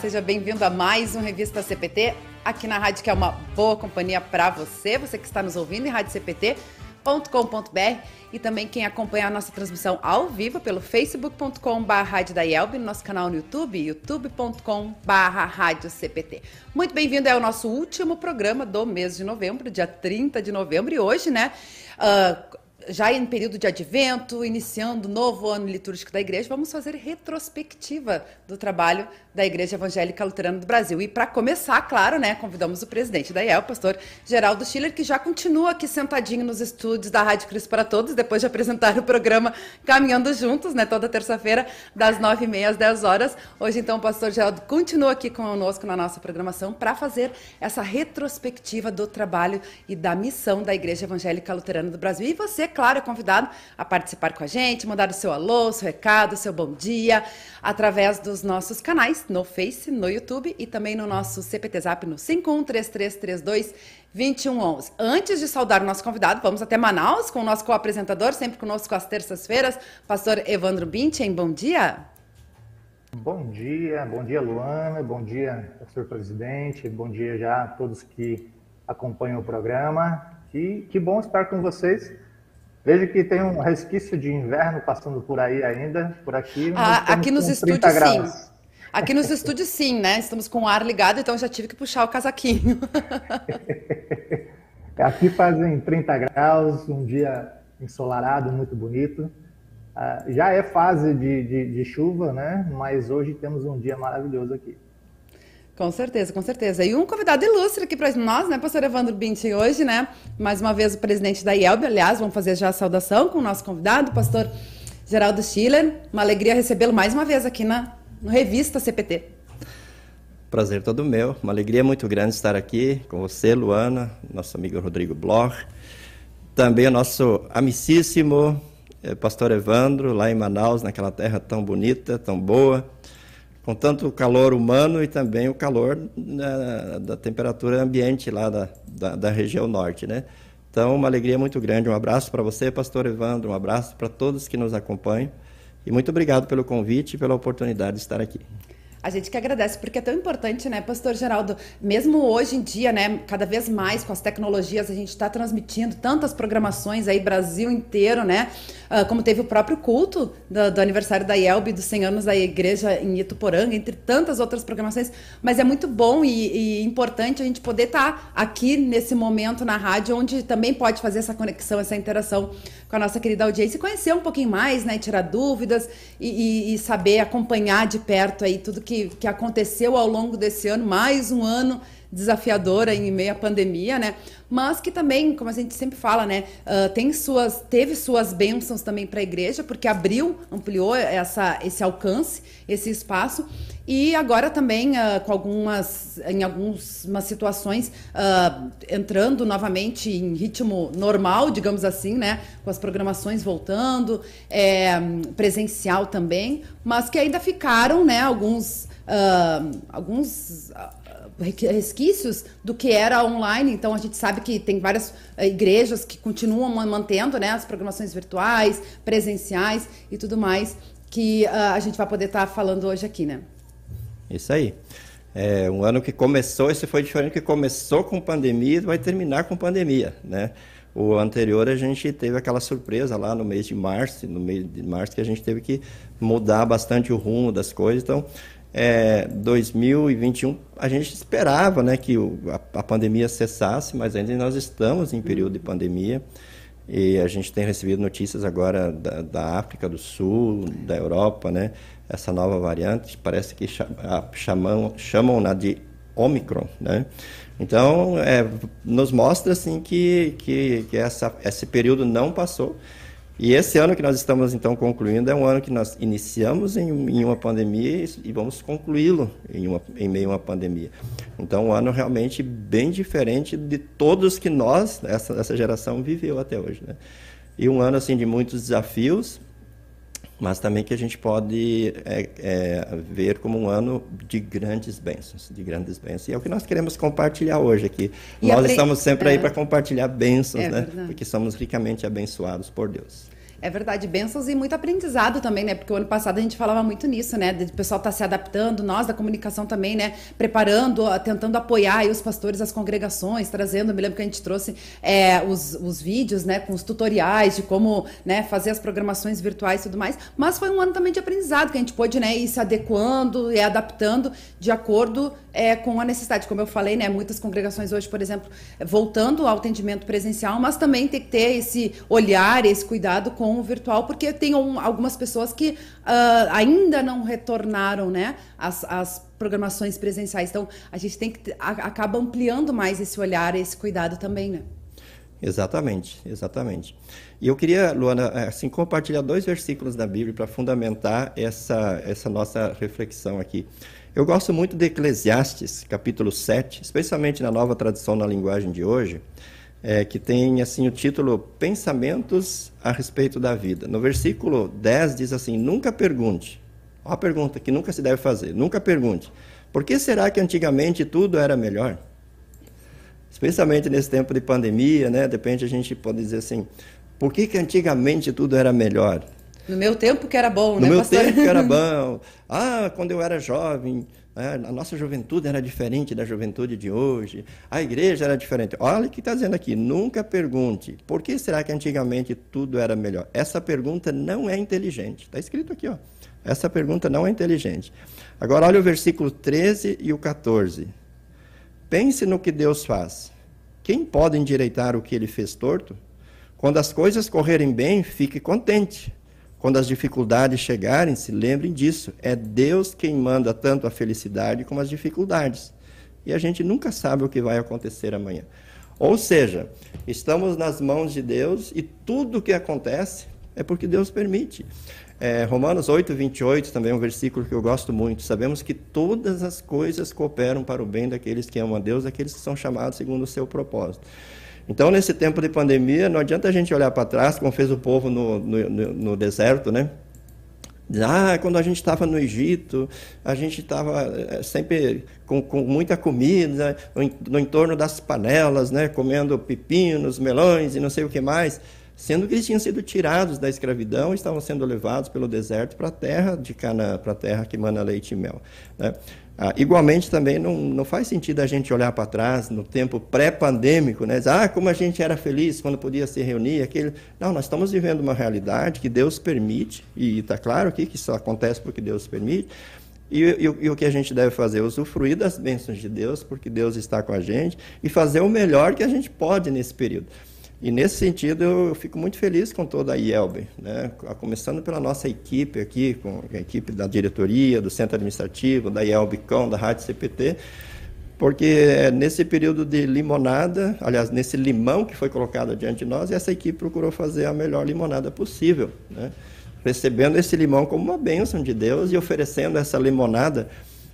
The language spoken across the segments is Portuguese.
Seja bem-vindo a mais um Revista CPT aqui na rádio que é uma boa companhia para você, você que está nos ouvindo em radiocpt.com.br e também quem acompanha a nossa transmissão ao vivo pelo facebook.com.br no nosso canal no YouTube, youtube.com.br. Muito bem-vindo, é o nosso último programa do mês de novembro, dia 30 de novembro, e hoje, né, uh, já em período de advento, iniciando o novo ano litúrgico da igreja, vamos fazer retrospectiva do trabalho da Igreja Evangélica Luterana do Brasil. E para começar, claro, né, convidamos o presidente da IEL, o pastor Geraldo Schiller, que já continua aqui sentadinho nos estúdios da Rádio Cristo para Todos, depois de apresentar o programa Caminhando Juntos, né, toda terça-feira, das nove e meia às dez horas. Hoje, então, o pastor Geraldo continua aqui conosco na nossa programação para fazer essa retrospectiva do trabalho e da missão da Igreja Evangélica Luterana do Brasil. E você, claro, é convidado a participar com a gente, mandar o seu alô, seu recado, seu bom dia, através dos nossos canais no Face, no YouTube e também no nosso CPT Zap no 513332 2111. Antes de saudar o nosso convidado, vamos até Manaus com o nosso co-apresentador, sempre conosco às terças-feiras, pastor Evandro Binchen. Bom dia. Bom dia, bom dia Luana, bom dia pastor presidente, bom dia já a todos que acompanham o programa. Que, que bom estar com vocês Vejo que tem um resquício de inverno passando por aí ainda, por aqui. Ah, aqui nos estúdios, graus. sim. Aqui nos estúdios, sim, né? Estamos com o ar ligado, então já tive que puxar o casaquinho. aqui fazem 30 graus, um dia ensolarado, muito bonito. Ah, já é fase de, de, de chuva, né? Mas hoje temos um dia maravilhoso aqui. Com certeza, com certeza. E um convidado ilustre aqui para nós, né, pastor Evandro Binti, hoje, né? Mais uma vez o presidente da IELB, aliás, vamos fazer já a saudação com o nosso convidado, pastor Geraldo Schiller. Uma alegria recebê-lo mais uma vez aqui na no Revista CPT. Prazer todo meu, uma alegria muito grande estar aqui com você, Luana, nosso amigo Rodrigo Bloch, também o nosso amicíssimo eh, pastor Evandro, lá em Manaus, naquela terra tão bonita, tão boa com tanto o calor humano e também o calor né, da temperatura ambiente lá da, da, da, região norte, né? Então, uma alegria muito grande. Um abraço para você, pastor Evandro, um abraço para todos que nos acompanham e muito obrigado pelo convite e pela oportunidade de estar aqui. A gente que agradece, porque é tão importante, né, Pastor Geraldo? Mesmo hoje em dia, né, cada vez mais com as tecnologias, a gente está transmitindo tantas programações aí, Brasil inteiro, né? Uh, como teve o próprio culto do, do aniversário da IELB, dos 100 anos da igreja em Ituporanga, entre tantas outras programações. Mas é muito bom e, e importante a gente poder estar tá aqui nesse momento na rádio, onde também pode fazer essa conexão, essa interação com a nossa querida audiência e conhecer um pouquinho mais, né? Tirar dúvidas e, e, e saber acompanhar de perto aí tudo que aconteceu ao longo desse ano, mais um ano desafiador em meio à pandemia, né? Mas que também, como a gente sempre fala, né, uh, tem suas, teve suas bênçãos também para a igreja, porque abriu, ampliou essa, esse alcance, esse espaço e agora também uh, com algumas, em algumas situações, uh, entrando novamente em ritmo normal, digamos assim, né? Com as programações voltando, é, presencial também, mas que ainda ficaram, né? Alguns, uh, alguns resquícios do que era online. Então a gente sabe que tem várias igrejas que continuam mantendo né, as programações virtuais, presenciais e tudo mais que uh, a gente vai poder estar tá falando hoje aqui, né? Isso aí. É um ano que começou, esse foi diferente, que começou com pandemia e vai terminar com pandemia, né? O anterior a gente teve aquela surpresa lá no mês de março, no mês de março que a gente teve que mudar bastante o rumo das coisas. Então, é, 2021 a gente esperava, né, que o, a, a, pandemia cessasse, mas ainda nós estamos em período de pandemia e a gente tem recebido notícias agora da, da África do Sul, da Europa, né? essa nova variante, parece que chamam, chamam-na de Omicron, né? Então, é, nos mostra assim que, que, que essa, esse período não passou. E esse ano que nós estamos então concluindo é um ano que nós iniciamos em, em uma pandemia e vamos concluí-lo em, em meio a uma pandemia. Então, um ano realmente bem diferente de todos que nós, essa, essa geração, viveu até hoje. Né? E um ano assim de muitos desafios, mas também que a gente pode é, é, ver como um ano de grandes bênçãos, de grandes bênçãos. E é o que nós queremos compartilhar hoje aqui. E nós estamos sempre é. aí para compartilhar bênçãos, é, né? Verdade. Porque somos ricamente abençoados por Deus. É verdade, bênçãos e muito aprendizado também, né? Porque o ano passado a gente falava muito nisso, né? O pessoal tá se adaptando, nós da comunicação também, né? Preparando, tentando apoiar os pastores, as congregações, trazendo. Me lembro que a gente trouxe é, os, os vídeos, né? Com os tutoriais de como né, fazer as programações virtuais e tudo mais. Mas foi um ano também de aprendizado, que a gente pôde né, ir se adequando e adaptando de acordo é, com a necessidade. Como eu falei, né? Muitas congregações hoje, por exemplo, voltando ao atendimento presencial, mas também tem que ter esse olhar, esse cuidado com com o virtual, porque tem um, algumas pessoas que uh, ainda não retornaram né, as, as programações presenciais. Então, a gente tem que a, acaba ampliando mais esse olhar, esse cuidado também, né? Exatamente, exatamente. E eu queria, Luana, assim, compartilhar dois versículos da Bíblia para fundamentar essa, essa nossa reflexão aqui. Eu gosto muito de Eclesiastes, capítulo 7, especialmente na nova tradução na linguagem de hoje, é, que tem assim o título Pensamentos a respeito da vida. No versículo 10 diz assim: Nunca pergunte. Olha a pergunta que nunca se deve fazer: nunca pergunte. Por que será que antigamente tudo era melhor? Especialmente nesse tempo de pandemia, né? De repente a gente pode dizer assim: por que, que antigamente tudo era melhor? No meu tempo que era bom, no né, No meu pastor? tempo que era bom. Ah, quando eu era jovem, a nossa juventude era diferente da juventude de hoje, a igreja era diferente. Olha o que está dizendo aqui: nunca pergunte por que será que antigamente tudo era melhor. Essa pergunta não é inteligente. Está escrito aqui, ó. Essa pergunta não é inteligente. Agora, olha o versículo 13 e o 14. Pense no que Deus faz. Quem pode endireitar o que ele fez torto? Quando as coisas correrem bem, fique contente. Quando as dificuldades chegarem, se lembrem disso. É Deus quem manda tanto a felicidade como as dificuldades. E a gente nunca sabe o que vai acontecer amanhã. Ou seja, estamos nas mãos de Deus e tudo o que acontece é porque Deus permite. É, Romanos 8, 28 também é um versículo que eu gosto muito. Sabemos que todas as coisas cooperam para o bem daqueles que amam a Deus, daqueles que são chamados segundo o seu propósito. Então, nesse tempo de pandemia, não adianta a gente olhar para trás, como fez o povo no, no, no deserto, né? Ah, quando a gente estava no Egito, a gente estava eh, sempre com, com, muita comida, no, no, entorno das panelas, né, comendo pepinos, melões e não sei o que mais, sendo que eles tinham sido tirados da escravidão e estavam sendo levados pelo deserto para a terra de Canaã, para a terra que mana leite e mel. Né? Ah, igualmente, também não, não faz sentido a gente olhar para trás no tempo pré-pandêmico, né? Dizer, ah, como a gente era feliz quando podia se reunir. Aquele... Não, nós estamos vivendo uma realidade que Deus permite, e está claro aqui que isso acontece porque Deus permite, e, e, e, o que a gente deve fazer? Usufruir das bênçãos de Deus, porque Deus está com a gente, e fazer o melhor que a gente pode nesse período. E nesse sentido eu fico muito feliz com toda a IELB, né? começando pela nossa equipe aqui, com a equipe da diretoria, do centro administrativo, da IELBcom, da Rádio CPT, porque nesse período de limonada, aliás, nesse limão que foi colocado diante de nós, essa equipe procurou fazer a melhor limonada possível, né? recebendo esse limão como uma bênção de Deus e oferecendo essa limonada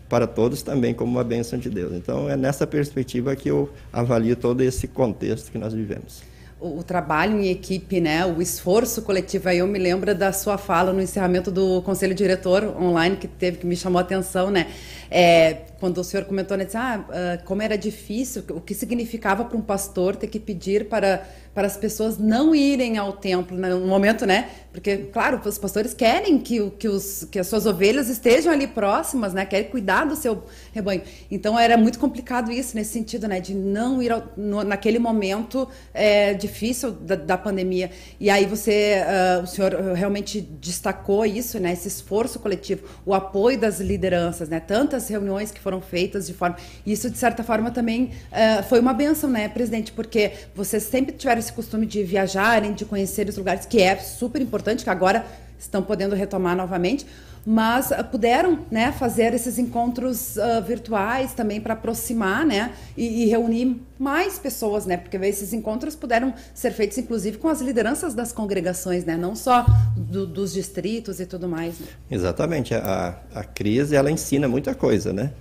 para todos também como uma bênção de Deus. Então é nessa perspectiva que eu avalio todo esse contexto que nós vivemos o, trabalho em equipe, né, o esforço coletivo. Aí eu me lembro da sua fala no encerramento do conselho diretor online que teve que me chamou a atenção, né? É, quando o senhor comentou, né, disse, ah, ah como era difícil, o que significava para um pastor ter que pedir para para as pessoas não irem ao templo né, no momento, né? Porque, claro, os pastores querem que, que, os, que as suas ovelhas estejam ali próximas, né? Querem cuidar do seu rebanho. Então, era muito complicado isso, nesse sentido, né? De não ir ao, no, naquele momento é, difícil da, da, pandemia. E aí você, uh, o senhor realmente destacou isso, né? Esse esforço coletivo, o apoio das lideranças, né? Tantas reuniões que foram feitas de forma... Isso, de certa forma, também uh, foi uma benção, né, presidente? Porque vocês sempre tiveram esse costume de viajarem, de conhecer os lugares, que é super importante, que agora estão podendo retomar novamente, mas uh, puderam né, fazer esses encontros uh, virtuais também para aproximar né, e, e, reunir mais pessoas, né, porque esses encontros puderam ser feitos inclusive com as lideranças das congregações, né, não só do, dos distritos e tudo mais. Né? Exatamente, a, a crise ela ensina muita coisa, né?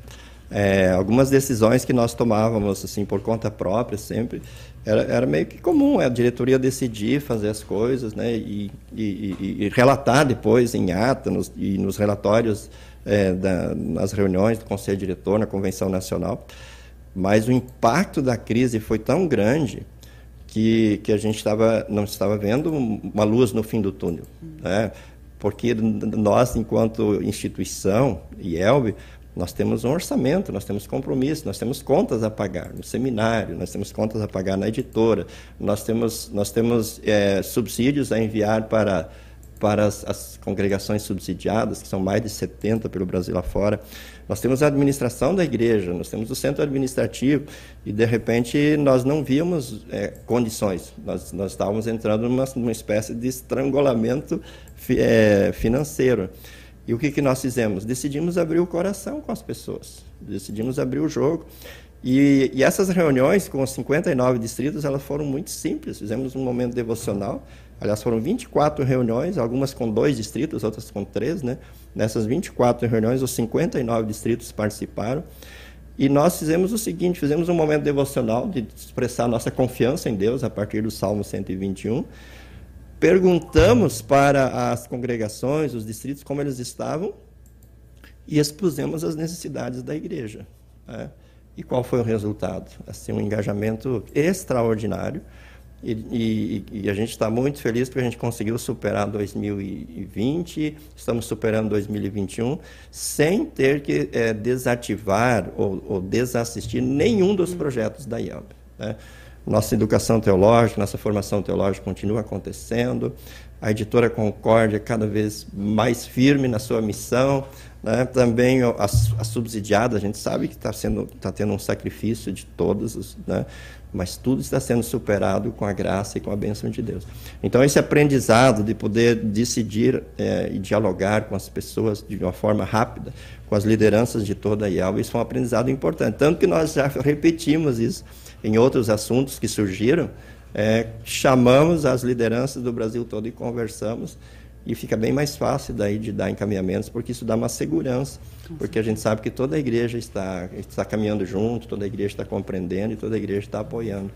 É, algumas decisões que nós tomávamos assim por conta própria sempre era, era meio que comum a diretoria decidir fazer as coisas né, e, e, e relatar depois em ata nos, e nos relatórios é, da, nas reuniões do Conselho Diretor, na Convenção Nacional. Mas o impacto da crise foi tão grande que, que a gente estava não estava vendo uma luz no fim do túnel, né? Porque nós, enquanto instituição, IELB, nós temos um orçamento, nós temos compromisso, nós temos contas a pagar no seminário, nós temos contas a pagar na editora, nós temos, nós temos é, subsídios a enviar para, para as, as, congregações subsidiadas, que são mais de 70 pelo Brasil afora. Nós temos a administração da igreja, nós temos o centro administrativo, e de repente nós não víamos é, condições, nós, nós estávamos entrando numa, numa espécie de estrangulamento fi, é, financeiro. E o que, que nós fizemos? Decidimos abrir o coração com as pessoas, decidimos abrir o jogo. E, e, essas reuniões com os 59 distritos, elas foram muito simples. Fizemos um momento devocional. Aliás, foram 24 reuniões, algumas com dois distritos, outras com três. Né? Nessas 24 reuniões, os 59 distritos participaram. E nós fizemos o seguinte: fizemos um momento devocional de expressar nossa confiança em Deus a partir do Salmo 121 perguntamos para as congregações, os distritos, como eles estavam e expusemos as necessidades da igreja. Né? E qual foi o resultado? Assim, um engajamento extraordinário. E, e, e a gente está muito feliz porque a gente conseguiu superar 2020, estamos superando 2021, sem ter que é, desativar ou, ou, desassistir nenhum dos projetos da IAB. Né? Nossa educação teológica, nossa formação teológica continua acontecendo. A editora Concórdia cada vez mais firme na sua missão. Né? Também a, a subsidiada, a gente sabe que está tá tendo um sacrifício de todos, né? mas tudo está sendo superado com a graça e com a bênção de Deus. Então, esse aprendizado de poder decidir é, e dialogar com as pessoas de uma forma rápida, com as lideranças de toda a IAL, isso foi um aprendizado importante. Tanto que nós já repetimos isso em outros assuntos que surgiram, é, chamamos as lideranças do Brasil todo e conversamos e fica bem mais fácil daí de dar encaminhamentos, porque isso dá uma segurança, porque a gente sabe que toda a igreja está, está caminhando junto, toda a igreja está compreendendo e toda a igreja está apoiando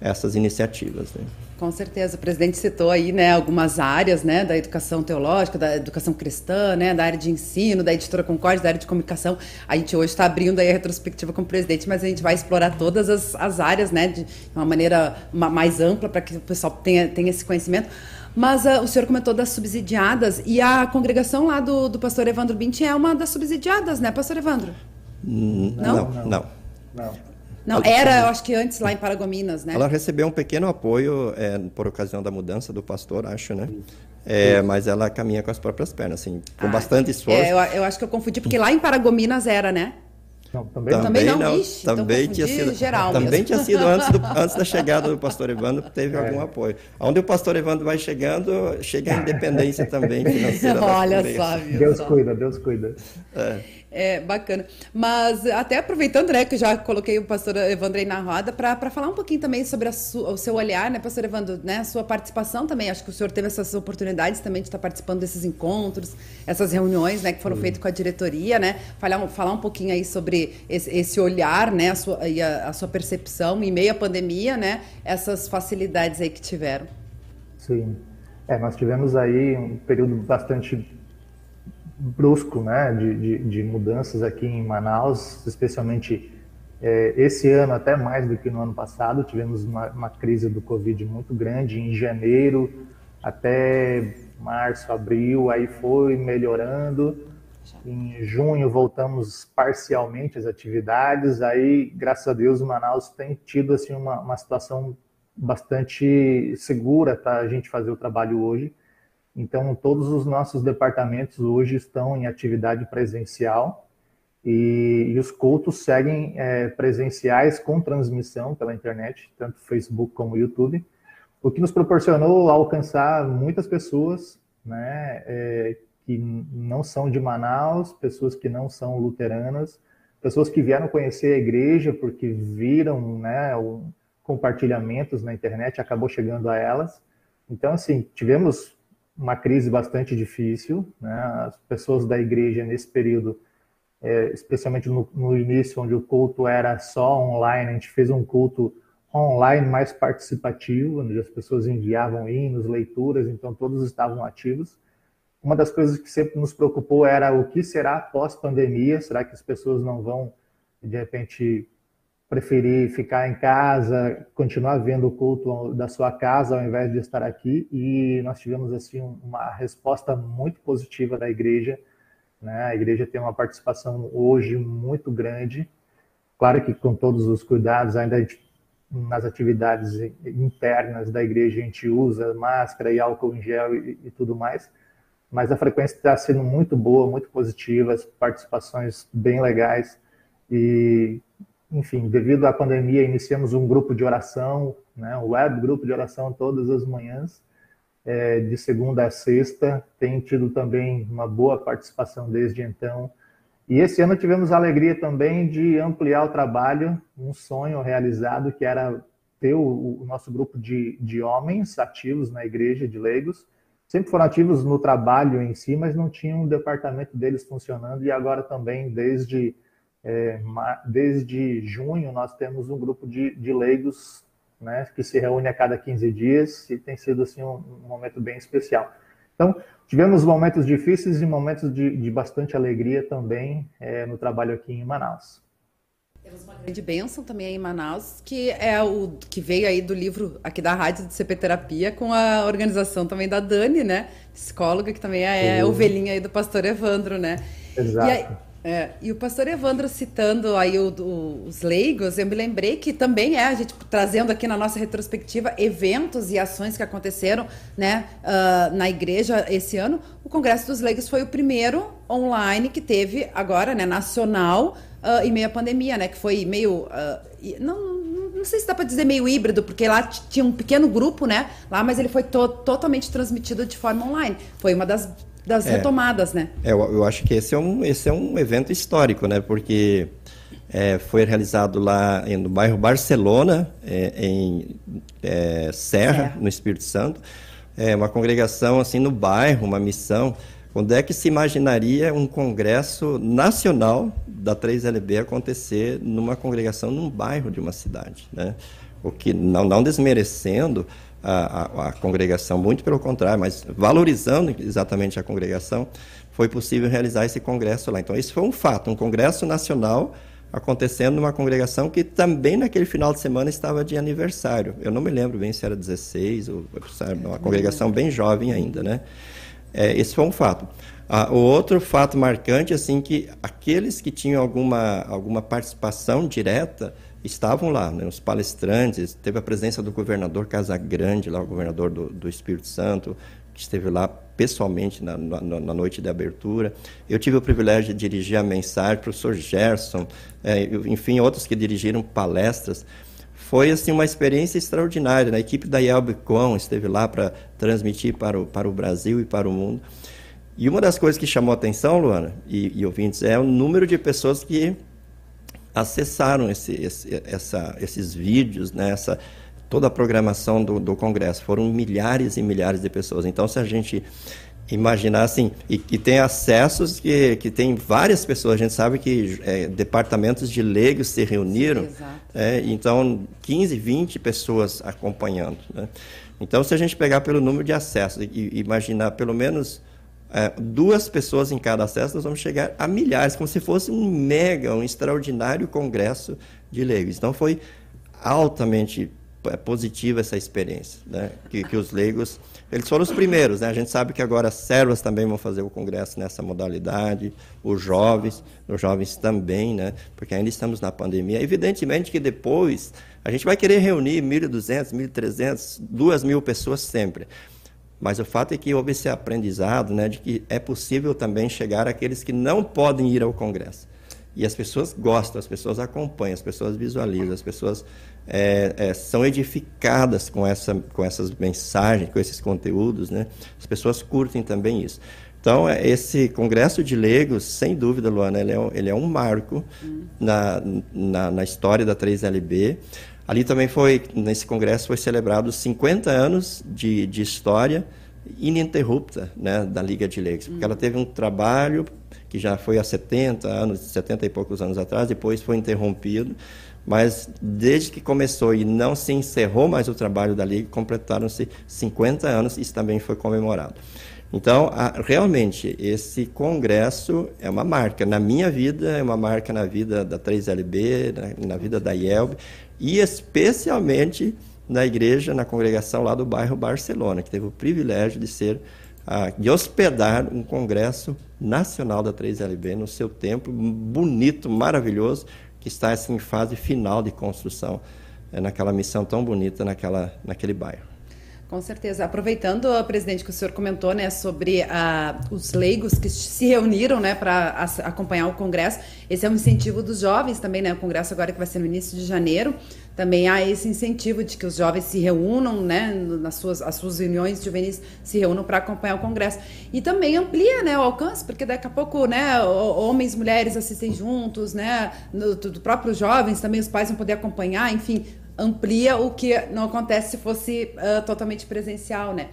essas iniciativas. Né? Com certeza, o presidente citou aí, né, algumas áreas, né, da educação teológica, da educação cristã, né, da área de ensino, da editora Concorde, da área de comunicação. A gente hoje está abrindo aí a retrospectiva com o presidente, mas a gente vai explorar todas as, as áreas, né, de uma maneira mais ampla para que o pessoal tenha, tenha esse conhecimento. Mas uh, o senhor comentou das subsidiadas e a congregação lá do, do pastor Evandro Binti é uma das subsidiadas, né, pastor Evandro? Não? Não, não. não. Não, era, eu acho que antes lá em Paragominas, né? Ela recebeu um pequeno apoio é, por ocasião da mudança do pastor, acho, né? É, mas ela caminha com as próprias pernas, assim, com ah, bastante esforço. É, eu, eu, acho que eu confundi, porque lá em Paragominas era, né? Não, também, também não. não. Ixi, então também tinha sido, geral também mesmo. tinha sido antes, do, antes da chegada do pastor Evandro, teve é. algum apoio. Onde o pastor Evandro vai chegando, chega a independência também financeira. Olha só, viu? Deus cuida, Deus cuida. É. É, bacana. Mas até aproveitando, né, que eu já coloquei o pastor Evandro aí na roda, para falar um pouquinho também sobre o seu olhar, né, pastor Evandro, né, a sua participação também. Acho que o senhor teve essas oportunidades também de estar participando desses encontros, essas reuniões, né, que foram feitas com a diretoria, né, falar, falar um pouquinho aí sobre esse, esse olhar, né, a sua, e a, a sua percepção em meio à pandemia, né, essas facilidades aí que tiveram. Sim. É, nós tivemos aí um período bastante brusco né, de, de, de, mudanças aqui em Manaus, especialmente é, esse ano, até mais do que no ano passado. Tivemos uma, uma, crise do Covid muito grande em janeiro até março, abril, aí foi melhorando. Em junho voltamos parcialmente às atividades, aí, graças a Deus, Manaus tem tido assim, uma, uma situação bastante segura para a gente fazer o trabalho hoje. Então, todos os nossos departamentos hoje estão em atividade presencial e, e os cultos seguem é, presenciais com transmissão pela internet, tanto Facebook como YouTube, o que nos proporcionou alcançar muitas pessoas né, é, que não são de Manaus, pessoas que não são luteranas, pessoas que vieram conhecer a igreja porque viram né, compartilhamentos na internet, acabou chegando a elas. Então, assim, tivemos uma crise bastante difícil. Né? As pessoas da igreja nesse período, é, especialmente no, no, início, onde o culto era só online, a gente fez um culto online mais participativo, onde as pessoas enviavam hinos, leituras, então todos estavam ativos. Uma das coisas que sempre nos preocupou era o que será pós-pandemia, será que as pessoas não vão, de repente, preferir ficar em casa, continuar vendo o culto da sua casa ao invés de estar aqui. E nós tivemos assim uma resposta muito positiva da igreja. Né? A igreja tem uma participação hoje muito grande. Claro que com todos os cuidados, ainda nas atividades internas da igreja a gente usa máscara e álcool em gel e, e tudo mais. Mas a frequência está sendo muito boa, muito positiva, as participações bem legais. E enfim, devido à pandemia, iniciamos um grupo de oração, né, um web grupo de oração todas as manhãs, é, de segunda a sexta. Tem tido também uma boa participação desde então. E esse ano tivemos a alegria também de ampliar o trabalho, um sonho realizado que era ter o, o nosso grupo de, de homens ativos na igreja de leigos. Sempre foram ativos no trabalho em si, mas não tinham um departamento deles funcionando e agora também desde é, desde junho, nós temos um grupo de, de leigos né, que se reúne a cada 15 dias e tem sido assim, um, um momento bem especial. Então, tivemos momentos difíceis e momentos de, de bastante alegria também é, no trabalho aqui em Manaus. Temos uma grande bênção também aí em Manaus, que é o que veio aí do livro aqui da Rádio de CP Terapia, com a organização também da Dani, né? Psicóloga, que também é, é ovelhinha aí do pastor Evandro, né? Exato. É, e o pastor Evandro citando aí o, o, os leigos, eu me lembrei que também é a gente trazendo aqui na nossa retrospectiva eventos e ações que aconteceram né, uh, na igreja esse ano. O Congresso dos Leigos foi o primeiro online que teve agora, né, nacional, uh, em meio à pandemia, né, que foi meio. Uh, não, não sei se dá para dizer meio híbrido, porque lá tinha um pequeno grupo, né? Lá, mas ele foi to totalmente transmitido de forma online. Foi uma das das é, retomadas, né? É, eu, eu, acho que esse é um, esse é um evento histórico, né? Porque é, foi realizado lá no bairro Barcelona, é, em é, Serra, Serra, no Espírito Santo. É uma congregação assim no bairro, uma missão. Onde é que se imaginaria um congresso nacional da 3LB acontecer numa congregação num bairro de uma cidade, né? O que não, não desmerecendo a, a, a, congregação, muito pelo contrário, mas valorizando exatamente a congregação, foi possível realizar esse congresso lá. Então, isso foi um fato, um congresso nacional acontecendo numa congregação que também naquele final de semana estava de aniversário. Eu não me lembro bem se era 16 ou uma congregação bem jovem ainda, né? É, esse foi um fato. Ah, o outro fato marcante, assim, que aqueles que tinham alguma, alguma participação direta estavam lá, né, os palestrantes, teve a presença do governador Casagrande, lá, o governador do, do Espírito Santo, que esteve lá pessoalmente na, na, na, noite de abertura. Eu tive o privilégio de dirigir a mensagem, professor Gerson, é, enfim, outros que dirigiram palestras. Foi assim uma experiência extraordinária. Né? A equipe da Yelbicon esteve lá para transmitir para o, para o Brasil e para o mundo. E uma das coisas que chamou atenção, Luana e, e ouvintes, é o número de pessoas que acessaram esse, esse, essa, esses vídeos, né, essa, toda a programação do, do Congresso. Foram milhares e milhares de pessoas. Então, se a gente imaginar assim, e, e tem acessos que, que tem várias pessoas, a gente sabe que é, departamentos de leigos se reuniram, Sim, é, então 15, 20 pessoas acompanhando. Né? Então, se a gente pegar pelo número de acessos e, e imaginar pelo menos é, duas pessoas em cada acesso, nós vamos chegar a milhares, como se fosse um mega, um extraordinário congresso de leigos. Então foi altamente é, positiva essa experiência, né? que, que os leigos, eles foram os primeiros, né? a gente sabe que agora as células também vão fazer o congresso nessa modalidade, os jovens, os jovens também, né? porque ainda estamos na pandemia. Evidentemente que depois a gente vai querer reunir 1.200, 1.300, 2.000 pessoas sempre, mas o fato é que houve esse aprendizado né, de que é possível também chegar àqueles que não podem ir ao Congresso. E as pessoas gostam, as pessoas acompanham, as pessoas visualizam, as pessoas é, é, são edificadas com, essa, com essas mensagens, com esses conteúdos. Né? As pessoas curtem também isso. Então, é, esse Congresso de Legos, sem dúvida, Luana, ele é, ele é um marco hum. na, na, na história da 3LB. Ali também foi, nesse congresso, foi celebrado 50 anos de, de história ininterrupta né, da Liga de Leigos, porque ela teve um trabalho que já foi há 70 anos, 70 e poucos anos atrás, depois foi interrompido, mas desde que começou e não se encerrou mais o trabalho da Liga, completaram-se 50 anos, isso também foi comemorado. Então, a, realmente, esse congresso é uma marca. Na minha vida, é uma marca na vida da 3LB, na, na vida da IELB, e especialmente na igreja, na congregação lá do bairro Barcelona, que teve o privilégio de ser de hospedar um congresso nacional da 3LB no seu templo, bonito, maravilhoso, que está assim, em fase final de construção, é, naquela missão tão bonita naquela, naquele bairro. Com certeza. Aproveitando, presidente, que o senhor comentou né, sobre ah, os leigos que se reuniram né, para acompanhar o Congresso, esse é um incentivo dos jovens também, né? O Congresso agora que vai ser no início de janeiro, também há esse incentivo de que os jovens se reúnam, né, nas suas, as suas reuniões juvenis se reúnam para acompanhar o Congresso. E também amplia né, o alcance, porque daqui a pouco né, homens mulheres assistem juntos, né, do, do próprios jovens, também os pais vão poder acompanhar, enfim, amplia o que não acontece se fosse uh, totalmente presencial, né?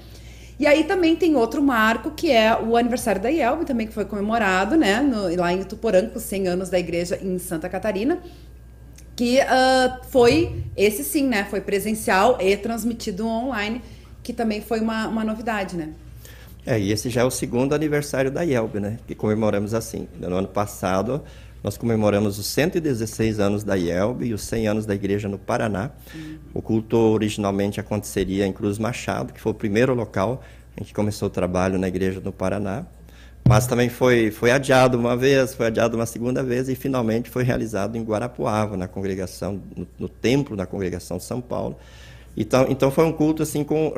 E aí também tem outro marco, que é o aniversário da IELB, também que foi comemorado, né, no, lá em Ituporanga, os 100 anos da igreja em Santa Catarina, que uh, foi, esse sim, né, foi presencial e transmitido online, que também foi uma, uma novidade, né? É, e esse já é o segundo aniversário da IELB, né, que comemoramos assim. No ano passado, nós comemoramos os 116 anos da IELB e os 100 anos da igreja no Paraná. Uhum. O culto originalmente aconteceria em Cruz Machado, que foi o primeiro local em que começou o trabalho na igreja no Paraná. Mas também foi, foi adiado uma vez, foi adiado uma segunda vez e finalmente foi realizado em Guarapuava, na congregação, no, no templo da congregação São Paulo. Então, então foi um culto assim com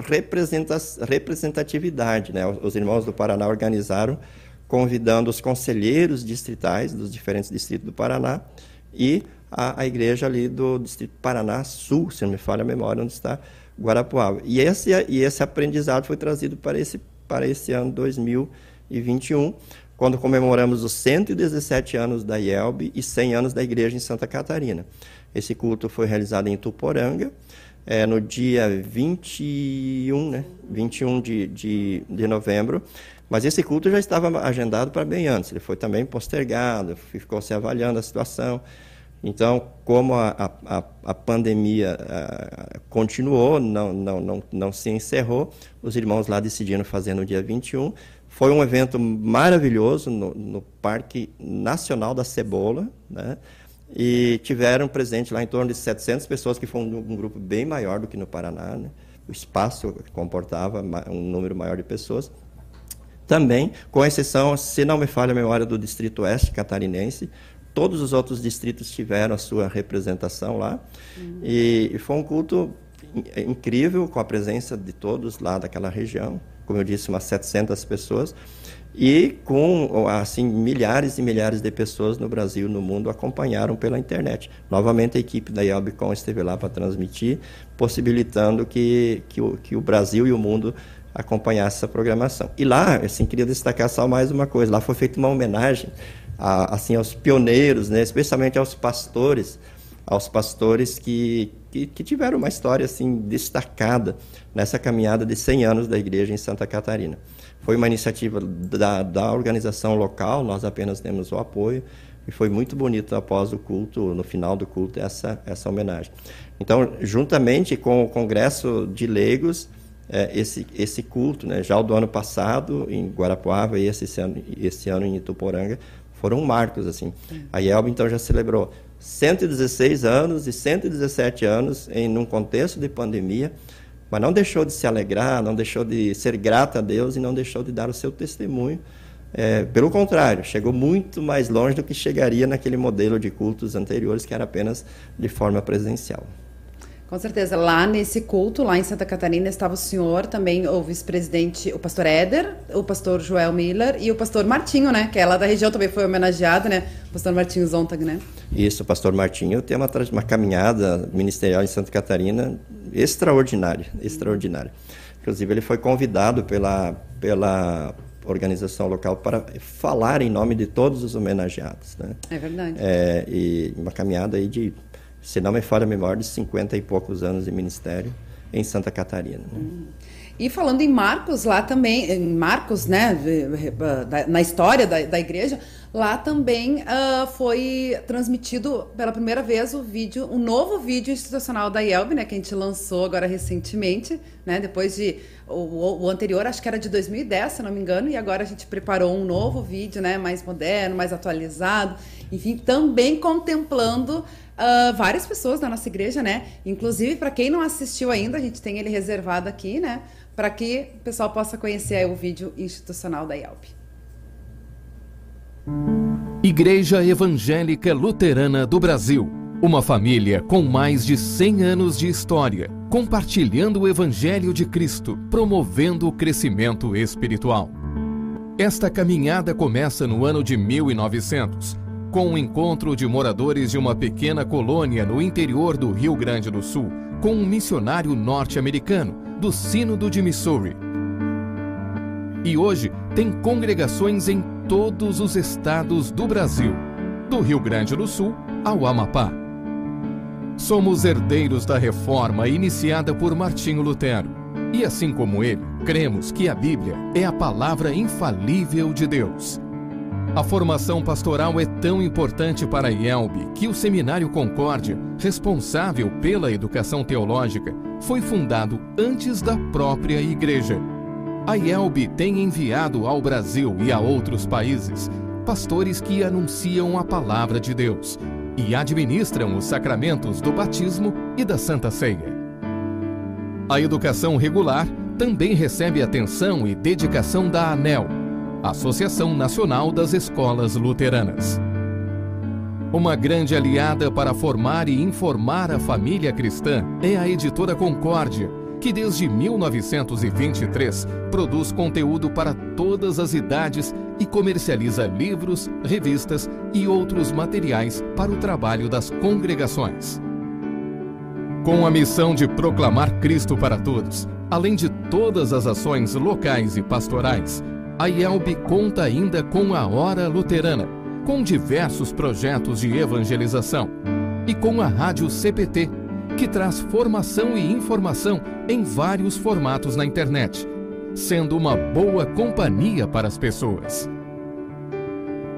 representatividade, né? Os irmãos do Paraná organizaram convidando os conselheiros distritais dos diferentes distritos do Paraná e a, a igreja ali do Distrito Paraná Sul, se não me falha a memória, onde está Guarapuava. E esse, e esse aprendizado foi trazido para esse, para esse ano 2021, quando comemoramos os 117 anos da IELB e 100 anos da igreja em Santa Catarina. Esse culto foi realizado em Tuporanga, é, no dia 21, né? 21 de, de, de novembro, mas esse culto já estava agendado para bem antes, ele foi também postergado, ficou se avaliando a situação. Então, como a, a, a pandemia a, continuou, não, não, não, não se encerrou, os irmãos lá decidiram fazer no dia 21. Foi um evento maravilhoso no, no Parque Nacional da Cebola, né? e tiveram presente lá em torno de 700 pessoas, que foi um, um grupo bem maior do que no Paraná. Né? O espaço comportava um número maior de pessoas também, com exceção, se não me falha a memória, do Distrito Oeste catarinense, todos os outros distritos tiveram a sua representação lá. Uhum. E, e, foi um culto incrível, com a presença de todos lá daquela região, como eu disse, umas 700 pessoas, e com assim milhares e milhares de pessoas no Brasil e no mundo acompanharam pela internet. Novamente a equipe da IABCOM esteve lá para transmitir, possibilitando que, que, o, que o Brasil e o mundo acompanhar essa programação. E lá, assim, queria destacar só mais uma coisa, lá foi feita uma homenagem a, assim aos pioneiros, né, especialmente aos pastores, aos pastores que, que, que, tiveram uma história assim destacada nessa caminhada de 100 anos da igreja em Santa Catarina. Foi uma iniciativa da, da organização local, nós apenas temos o apoio, e foi muito bonito após o culto, no final do culto, essa, essa homenagem. Então, juntamente com o Congresso de Leigos, é, esse, esse culto, né? já o do ano passado em Guarapuava e esse, esse, ano, esse ano em Ituporanga, foram marcos. assim. A IELB, então, já celebrou 116 anos e 117 anos em um contexto de pandemia, mas não deixou de se alegrar, não deixou de ser grata a Deus e não deixou de dar o seu testemunho. É, pelo contrário, chegou muito mais longe do que chegaria naquele modelo de cultos anteriores, que era apenas de forma presencial. Com certeza. Lá nesse culto, lá em Santa Catarina, estava o senhor, também o vice-presidente, o pastor Éder, o pastor Joel Miller e o pastor Martinho, né? Que é lá da região também foi homenageado, né? O pastor Martinho Zontag, né? Isso, o pastor Martinho tem uma, uma caminhada ministerial em Santa Catarina extraordinária, extraordinária. Inclusive, ele foi convidado pela, pela organização local para falar em nome de todos os homenageados, né? É verdade. É, e uma caminhada aí de se não me falha a memória, de 50 e poucos anos de ministério em Santa Catarina. Né? E falando em Marcos, lá também, em Marcos, né, na história da, da igreja, Lá também uh, foi transmitido pela primeira vez o vídeo, um novo vídeo institucional da IELB, né, que a gente lançou agora recentemente, né, depois de o, o, anterior, acho que era de 2010, se não me engano, e agora a gente preparou um novo vídeo, né, mais moderno, mais atualizado, enfim, também contemplando uh, várias pessoas da nossa igreja, né, inclusive para quem não assistiu ainda, a gente tem ele reservado aqui, né, para que o pessoal possa conhecer o vídeo institucional da IELB. Igreja Evangélica Luterana do Brasil. Uma família com mais de 100 anos de história, compartilhando o Evangelho de Cristo, promovendo o crescimento espiritual. Esta caminhada começa no ano de 1900, com o um encontro de moradores de uma pequena colônia no interior do Rio Grande do Sul com um missionário norte-americano do Sínodo de Missouri. E hoje tem congregações em todos os estados do Brasil, do Rio Grande do Sul ao Amapá. Somos herdeiros da reforma iniciada por Martinho Lutero. E assim como ele, cremos que a Bíblia é a palavra infalível de Deus. A formação pastoral é tão importante para a IELB que o Seminário Concórdia, responsável pela educação teológica, foi fundado antes da própria igreja. A IELB tem enviado ao Brasil e a outros países pastores que anunciam a palavra de Deus e administram os sacramentos do batismo e da Santa Ceia. A educação regular também recebe atenção e dedicação da ANEL, Associação Nacional das Escolas Luteranas. Uma grande aliada para formar e informar a família cristã é a editora Concórdia que desde 1923 produz conteúdo para todas as idades e comercializa livros, revistas e outros materiais para o trabalho das congregações. Com a missão de proclamar Cristo para todos, além de todas as ações locais e pastorais, a IELB conta ainda com a Hora Luterana, com diversos projetos de evangelização, e com a Rádio CPT, que traz formação e informação em vários formatos na internet, sendo uma boa companhia para as pessoas.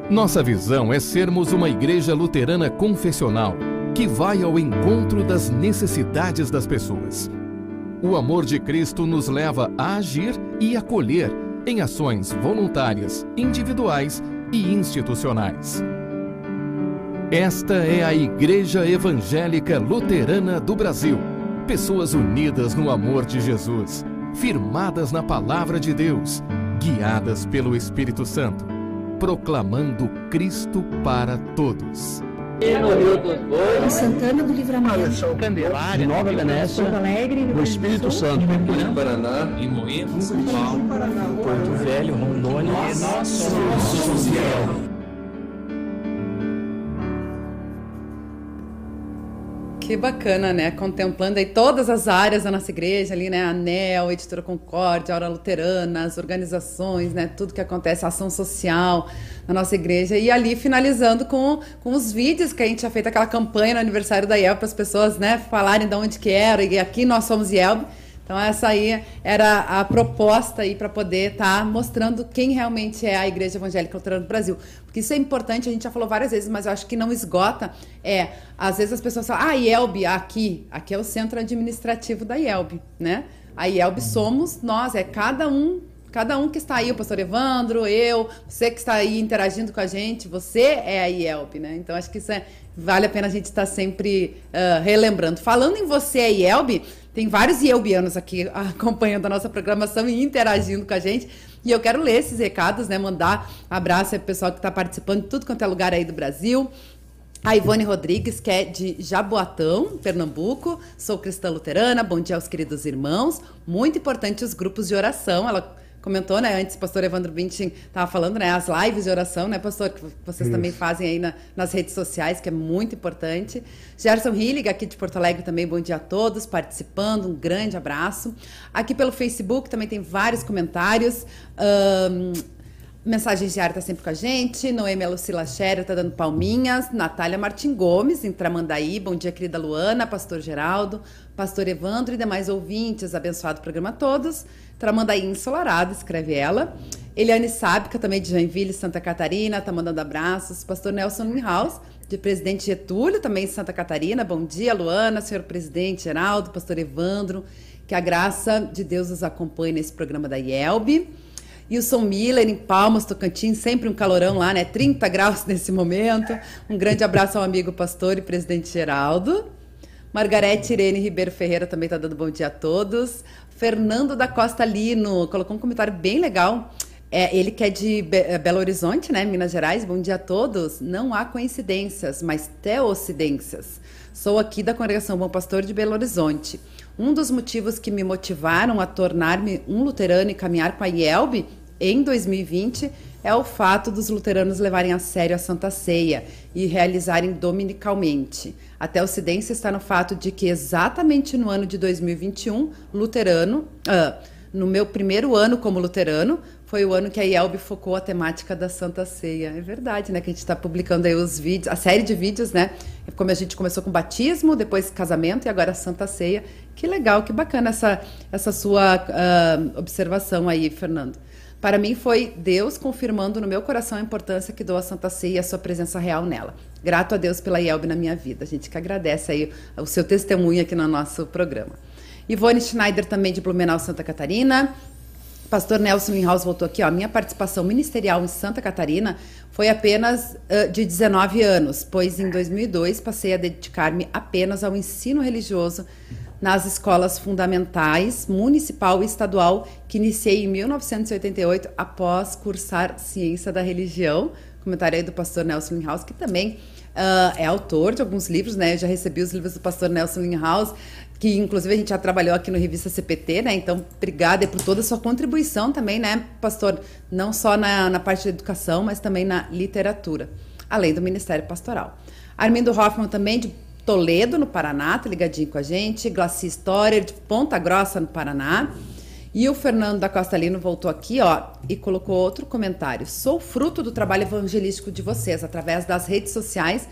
Nossa visão é sermos uma igreja luterana confessional que vai ao encontro das necessidades das pessoas. O amor de Cristo nos leva a agir e acolher em ações voluntárias, individuais e institucionais. Esta é a Igreja Evangélica Luterana do Brasil. Pessoas unidas no amor de Jesus, firmadas na palavra de Deus, guiadas pelo Espírito Santo, proclamando Cristo para todos. Em Santana do Livramento, Candelária, Nova Venécia, Porto Alegre, no Espírito Santo, em Paraná, em Moema, São Paulo, Porto Velho, Rondônia, nosso fiel. Que bacana, né? Contemplando aí todas as áreas da nossa igreja ali, né? ANEL, Editora Concórdia, Hora Luterana, as organizações, né? Tudo que acontece, ação social na nossa igreja. E ali finalizando com, com os vídeos que a gente tinha feito aquela campanha no aniversário da IELB para as pessoas, né? Falarem de onde que era e aqui nós somos IELB. Então essa aí era a proposta aí para poder estar tá mostrando quem realmente é a Igreja Evangélica Luterana do Brasil. Porque isso é importante, a gente já falou várias vezes, mas eu acho que não esgota. É, às vezes as pessoas falam, ah, IELB, aqui, aqui é o centro administrativo da IELB, né? A IELB somos nós, é cada um Cada um que está aí, o pastor Evandro, eu, você que está aí interagindo com a gente, você é a IELB, né? Então acho que isso é, vale a pena a gente estar sempre uh, relembrando. Falando em você, a IELB, tem vários IELBianos aqui acompanhando a nossa programação e interagindo com a gente. E eu quero ler esses recados, né? Mandar abraço aí pro pessoal que está participando de tudo quanto é lugar aí do Brasil. A Ivone Rodrigues, que é de Jaboatão, Pernambuco. Sou cristã luterana. Bom dia aos queridos irmãos. Muito importante os grupos de oração. Ela comentou, né? Antes o pastor Evandro Bintin estava falando, né? As lives de oração, né, pastor? Que vocês Isso. também fazem aí na, nas redes sociais, que é muito importante. Gerson Hillig, aqui de Porto Alegre, também bom dia a todos, participando, um grande abraço. Aqui pelo Facebook também tem vários comentários. Um, Mensagens diárias está sempre com a gente. Noêmia Lucila Scherer está dando palminhas. Natália Martin Gomes, em Tramandaí. Bom dia, querida Luana, Pastor Geraldo, Pastor Evandro e demais ouvintes. Abençoado programa a todos. Tramandaí ensolarado, escreve ela. Eliane Sábica, também de Joinville, Santa Catarina, está mandando abraços. Pastor Nelson Minhaus, de Presidente Getúlio, também de Santa Catarina. Bom dia, Luana, senhor presidente Geraldo, pastor Evandro. Que a graça de Deus os acompanhe nesse programa da IELB. Wilson Miller, em Palmas, Tocantins, sempre um calorão lá, né? 30 graus nesse momento. Um grande abraço ao amigo pastor e presidente Geraldo. Margarete Irene Ribeiro Ferreira também está dando bom dia a todos. Fernando da Costa Lino colocou um comentário bem legal. É, ele que é de Be é, Belo Horizonte, né, Minas Gerais. Bom dia a todos. Não há coincidências, mas teocidências. Sou aqui da Congregação Bom Pastor de Belo Horizonte. Um dos motivos que me motivaram a tornar-me um luterano e caminhar com a IELB em 2020 é o fato dos luteranos levarem a sério a Santa Ceia e realizarem dominicalmente. Até o Ocidência está no fato de que exatamente no ano de 2021, luterano, uh, no meu primeiro ano como luterano, foi o ano que a IELB focou a temática da Santa Ceia. É verdade, né? Que a gente está publicando aí os vídeos, a série de vídeos, né? Como a gente começou com batismo, depois casamento e agora Santa Ceia. Que legal, que bacana essa, essa sua uh, observação aí, Fernando. Para mim foi Deus confirmando no meu coração a importância que dou à Santa Ceia e a sua presença real nela. Grato a Deus pela IELB na minha vida. A gente que agradece aí o seu testemunho aqui no nosso programa. Ivone Schneider também de Blumenau, Santa Catarina. Pastor Nelson Winhouse voltou aqui, ó. Minha participação ministerial em Santa Catarina foi apenas uh, de 19 anos, pois em 2002 passei a dedicar-me apenas ao ensino religioso nas escolas fundamentais, municipal e estadual, que iniciei em 1988 após cursar Ciência da Religião. Comentário aí do pastor Nelson Linhaus, que também uh, é autor de alguns livros, né? Eu já recebi os livros do pastor Nelson Linhaus, que inclusive a gente já trabalhou aqui no Revista CPT, né? Então, obrigada por toda a sua contribuição também, né, pastor? Não só na, na parte da educação, mas também na literatura, além do Ministério Pastoral. Armindo Hoffman também, de Toledo, no Paraná, tá ligadinho com a gente. Glaci Storer, de Ponta Grossa, no Paraná. E o Fernando da Costa Lino voltou aqui, ó, e colocou outro comentário. Sou fruto do trabalho evangelístico de vocês, através das redes sociais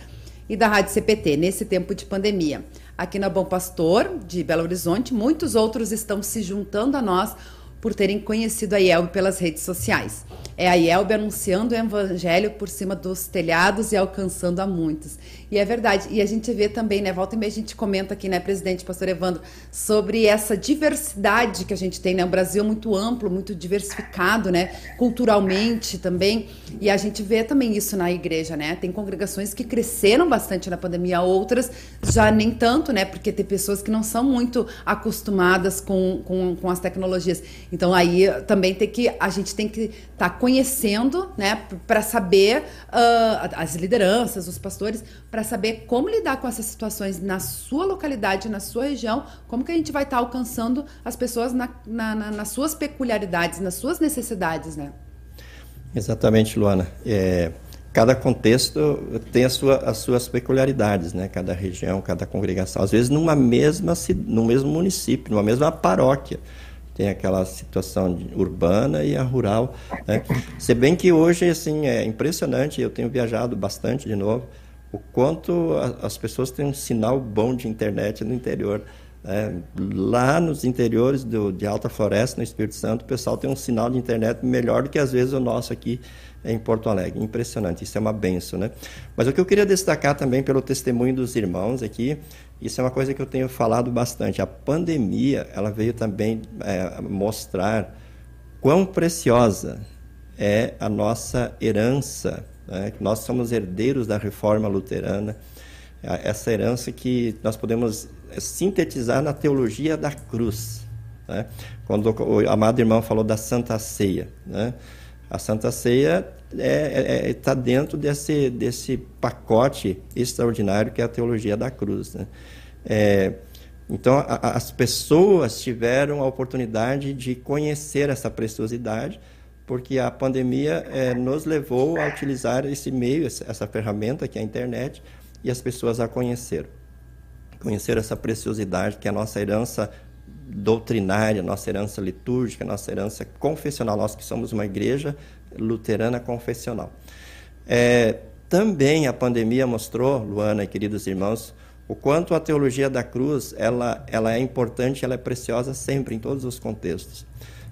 e da Rádio CPT, nesse tempo de pandemia. Aqui na Bom Pastor, de Belo Horizonte, muitos outros estão se juntando a nós por terem conhecido a IELB pelas redes sociais. É a IELB anunciando o evangelho por cima dos telhados e alcançando a muitos. E é verdade. E a gente vê também, né? Volta e meia a gente comenta aqui, né, presidente, pastor Evandro, sobre essa diversidade que a gente tem, né? O Brasil muito amplo, muito diversificado, né? Culturalmente também. E a gente vê também isso na igreja, né? Tem congregações que cresceram bastante na pandemia, outras já nem tanto, né? Porque tem pessoas que não são muito acostumadas com, com, com as tecnologias. Então aí também tem que a gente tem que estar tá conhecendo, né? Para saber uh, as lideranças, os pastores, para saber como lidar com essas situações na sua localidade, na sua região, como que a gente vai estar tá alcançando as pessoas na, na, na, nas suas peculiaridades, nas suas necessidades, né? Exatamente, Luana. É, cada contexto tem sua, as suas peculiaridades, né? Cada região, cada congregação. Às vezes numa mesma, no mesmo município, numa mesma paróquia tem aquela situação urbana e a rural. Né? Se bem que hoje assim é impressionante, eu tenho viajado bastante de novo o quanto a, as pessoas têm um sinal bom de internet no interior. É, lá nos interiores do, de Alta Floresta, no Espírito Santo, o pessoal tem um sinal de internet melhor do que às vezes o nosso aqui em Porto Alegre. Impressionante, isso é uma benção, né? Mas o que eu queria destacar também pelo testemunho dos irmãos aqui, isso é uma coisa que eu tenho falado bastante. A pandemia, ela veio também é, mostrar quão preciosa é a nossa herança né? Nós somos herdeiros da reforma luterana, essa herança que nós podemos eh, sintetizar na teologia da cruz. Né? Quando o amado irmão falou da Santa Ceia, né? a Santa Ceia está é, é, é dentro desse, desse pacote extraordinário que é a teologia da cruz. Né? É, então, a, as pessoas tiveram a oportunidade de conhecer essa preciosidade, porque a pandemia é, nos levou a utilizar esse meio, essa ferramenta que é a internet, e as pessoas a conheceram. Conhecer essa preciosidade que é a nossa herança doutrinária, nossa herança litúrgica, nossa herança confessional, nós que somos uma igreja luterana confessional. É, também a pandemia mostrou, Luana e queridos irmãos, o quanto a teologia da cruz ela, ela é importante, ela é preciosa sempre, em todos os contextos.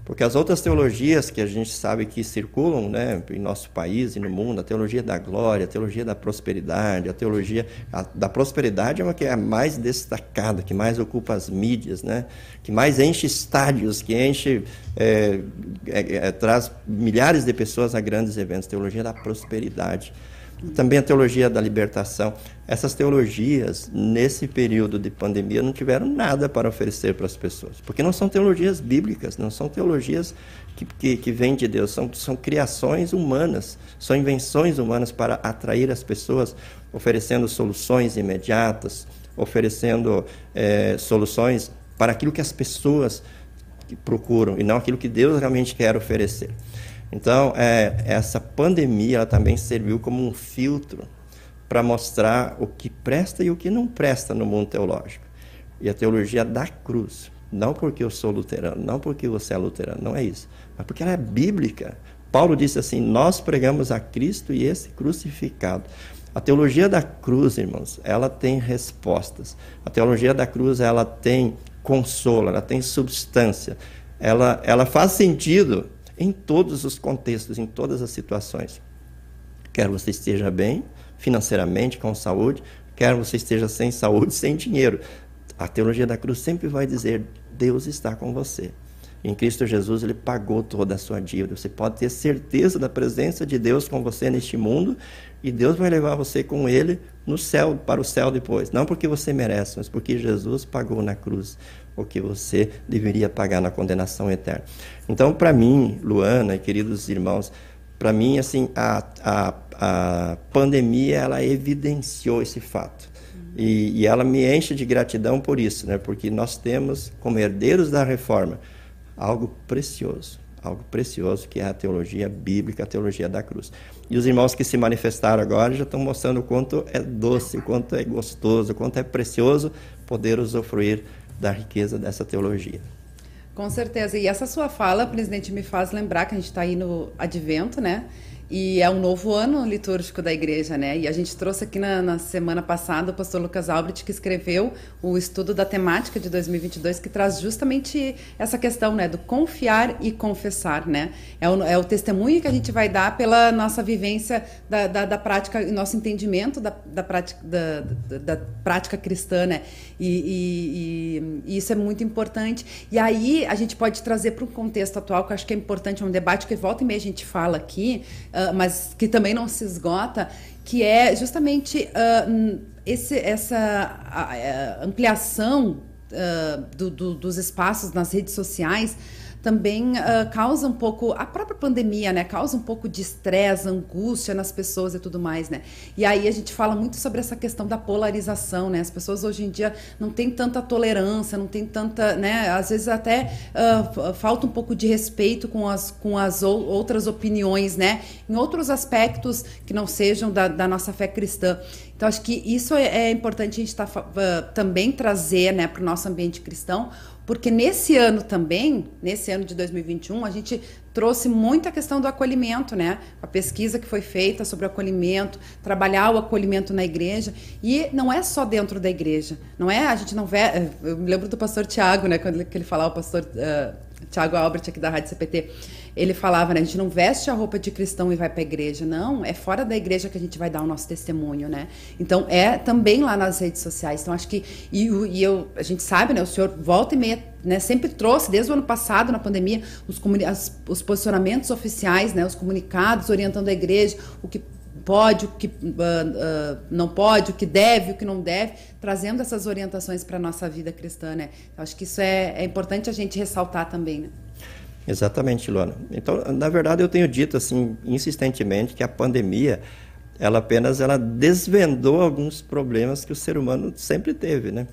Porque as outras teologias que a gente sabe que circulam né, em nosso país e no mundo, a teologia da glória, a teologia da prosperidade, a teologia a, da prosperidade é uma que é a mais destacada, que mais ocupa as mídias, né, que mais enche estádios, que enche, é, é, é, traz milhares de pessoas a grandes eventos. Teologia da prosperidade. Também a teologia da libertação. Essas teologias, nesse período de pandemia, não tiveram nada para oferecer para as pessoas, porque não são teologias bíblicas, não são teologias que, que, que vêm de Deus, são, são criações humanas, são invenções humanas para atrair as pessoas, oferecendo soluções imediatas, oferecendo é, soluções para aquilo que as pessoas procuram e não aquilo que Deus realmente quer oferecer. Então, é, essa pandemia também serviu como um filtro para mostrar o que presta e o que não presta no mundo teológico. E a teologia da cruz. Não porque eu sou luterano, não porque você é luterano, não é isso. Mas porque ela é bíblica. Paulo disse assim: Nós pregamos a Cristo e esse crucificado. A teologia da cruz, irmãos, ela tem respostas. A teologia da cruz, ela tem consolo, ela tem substância. Ela, ela faz sentido em todos os contextos, em todas as situações. Quer você esteja bem financeiramente, com saúde, quer você esteja sem saúde, sem dinheiro. A teologia da cruz sempre vai dizer: Deus está com você. Em Cristo Jesus, Ele pagou toda a sua dívida. Você pode ter certeza da presença de Deus com você neste mundo e Deus vai levar você com Ele no céu, para o céu depois. Não porque você merece, mas porque Jesus pagou na cruz o que você deveria pagar na condenação eterna. Então, para mim, Luana e queridos irmãos, para mim, assim, a, a, a pandemia, ela evidenciou esse fato. E, e, ela me enche de gratidão por isso, né? porque nós temos, como herdeiros da reforma, algo precioso, algo precioso que é a teologia bíblica, a teologia da cruz. E os irmãos que se manifestaram agora já estão mostrando o quanto é doce, o quanto é gostoso, o quanto é precioso poder usufruir da riqueza dessa teologia. Com certeza. E essa sua fala, presidente, me faz lembrar que a gente está aí no advento, né? E é um novo ano litúrgico da igreja, né? E a gente trouxe aqui na, na, semana passada o pastor Lucas Albrecht, que escreveu o estudo da temática de 2022, que traz justamente essa questão, né? Do confiar e confessar, né? É o, é o testemunho que a gente vai dar pela nossa vivência da, da, da prática, nosso entendimento da, da, prática, da, da, prática cristã, né? E, e, e, isso é muito importante. E aí a gente pode trazer para o contexto atual, que eu acho que é importante, é um debate que volta e meia a gente fala aqui, uh, mas que também não se esgota, que é justamente uh, esse, essa ampliação do, do, dos espaços nas redes sociais também uh, causa um pouco, a própria pandemia, né, causa um pouco de estresse, angústia nas pessoas e tudo mais, né? E aí a gente fala muito sobre essa questão da polarização, né? As pessoas hoje em dia não têm tanta tolerância, não tem tanta, né? Às vezes até uh, falta um pouco de respeito com as, com as outras opiniões, né? Em outros aspectos que não sejam da, da nossa fé cristã. Então, acho que isso é, é importante a gente tá, uh, também trazer né, para o nosso ambiente cristão, porque nesse ano também, nesse ano de 2021, a gente trouxe muita questão do acolhimento, né? A pesquisa que foi feita sobre o acolhimento, trabalhar o acolhimento na igreja. E não é só dentro da igreja, não é? A gente não vê. Eu me lembro do pastor Tiago, né? Quando ele, que ele falava, o pastor uh, Tiago Albert aqui da Rádio CPT ele falava, né, a gente não veste a roupa de cristão e vai para a igreja, não, é fora da igreja que a gente vai dar o nosso testemunho, né? Então é também lá nas redes sociais. Então acho que e, e eu, a gente sabe, né, o senhor volta e meia, né, sempre trouxe desde o ano passado na pandemia os, as, os posicionamentos oficiais, né, os comunicados orientando a igreja, o que pode, o que uh, uh, não pode, o que deve, o que não deve, trazendo essas orientações para a nossa vida cristã, né? Acho que isso é, é importante a gente ressaltar também, né? Exatamente, Luana. Então, na verdade, eu tenho dito assim insistentemente que a pandemia ela apenas ela desvendou alguns problemas que o ser humano sempre teve, né?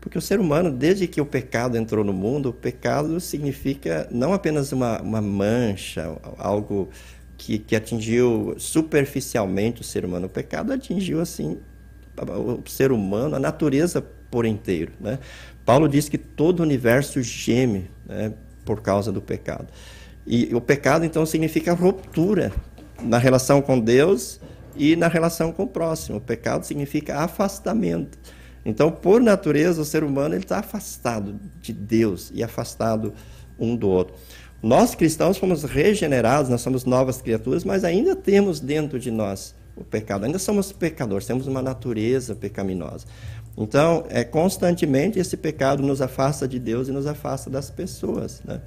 Porque o ser humano, desde que o pecado entrou no mundo, o pecado significa não apenas uma, uma mancha, algo que, que atingiu superficialmente o ser humano. O pecado atingiu, assim, o ser humano, a natureza por inteiro, né? Paulo diz que todo o universo geme, né? Por causa do pecado. E o pecado, então, significa ruptura na relação com Deus e na relação com o próximo. O pecado significa afastamento. Então, por natureza, o ser humano está afastado de Deus e afastado um do outro. Nós cristãos fomos regenerados, nós somos novas criaturas, mas ainda temos dentro de nós o pecado. Ainda somos pecadores, temos uma natureza pecaminosa. Então, é constantemente esse pecado nos afasta de Deus e nos afasta das pessoas, né?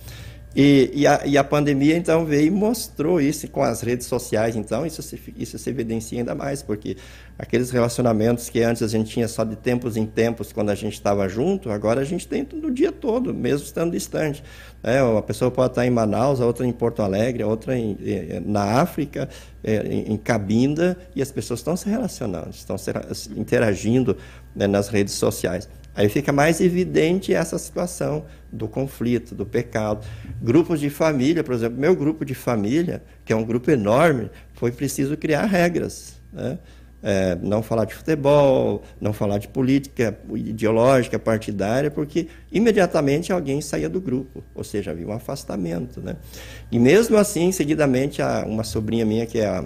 E, e, a, e, a, pandemia, então, veio e mostrou isso com as redes sociais. Então, isso se, isso se evidencia ainda mais, porque aqueles relacionamentos que antes a gente tinha só de tempos em tempos, quando a gente estava junto, agora a gente tem no dia todo, mesmo estando distante. É, uma pessoa pode estar em Manaus, a outra em Porto Alegre, a outra em, na África, é, em, em, Cabinda, e as pessoas estão se relacionando, estão se, interagindo né, nas redes sociais. Aí fica mais evidente essa situação do conflito, do pecado. Grupos de família, por exemplo, meu grupo de família, que é um grupo enorme, foi preciso criar regras. Né? É, não falar de futebol, não falar de política ideológica, partidária, porque imediatamente alguém saía do grupo, ou seja, havia um afastamento. Né? E mesmo assim, seguidamente, uma sobrinha minha, que é a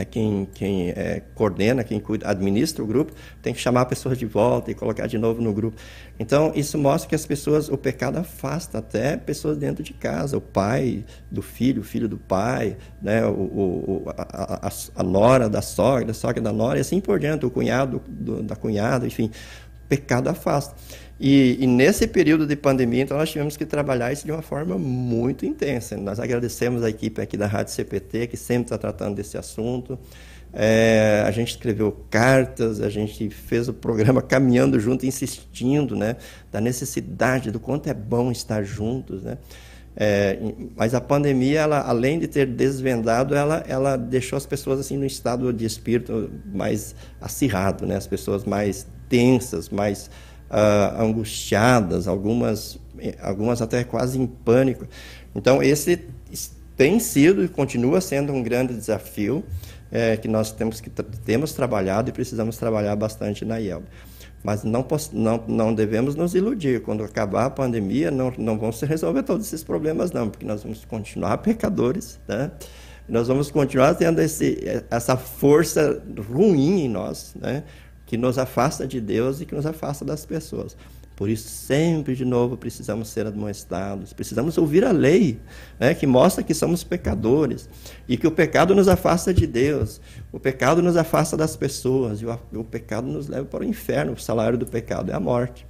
é quem, quem é, coordena, quem cuida, administra o grupo, tem que chamar a pessoa de volta e colocar de novo no grupo. Então, isso mostra que as pessoas, o pecado afasta até pessoas dentro de casa, o pai do filho, o filho do pai, né, o, o a, a, a, nora da sogra, a sogra da nora, e assim por diante, o cunhado do, da cunhada, enfim, o pecado afasta. E, e, nesse período de pandemia, então, nós tivemos que trabalhar isso de uma forma muito intensa. Nós agradecemos a equipe aqui da Rádio CPT, que sempre está tratando desse assunto. É, a gente escreveu cartas, a gente fez o programa caminhando junto, insistindo, né, da necessidade, do quanto é bom estar juntos, né. É, mas a pandemia, ela, além de ter desvendado, ela, ela deixou as pessoas assim no estado de espírito mais acirrado, né, as pessoas mais tensas, mais uh, angustiadas, algumas, algumas até quase em pânico. Então, esse tem sido e continua sendo um grande desafio é, que nós temos, que temos trabalhado e precisamos trabalhar bastante na IELB. Mas não, não, não devemos nos iludir. Quando acabar a pandemia, não, não vão se resolver todos esses problemas, não, porque nós vamos continuar pecadores, né? nós vamos continuar tendo esse, essa força ruim em nós, né? Que nos afasta de Deus e que nos afasta das pessoas. Por isso, sempre de novo precisamos ser admoestados, precisamos ouvir a lei, né, que mostra que somos pecadores e que o pecado nos afasta de Deus, o pecado nos afasta das pessoas e o, o pecado nos leva para o inferno. O salário do pecado é a morte.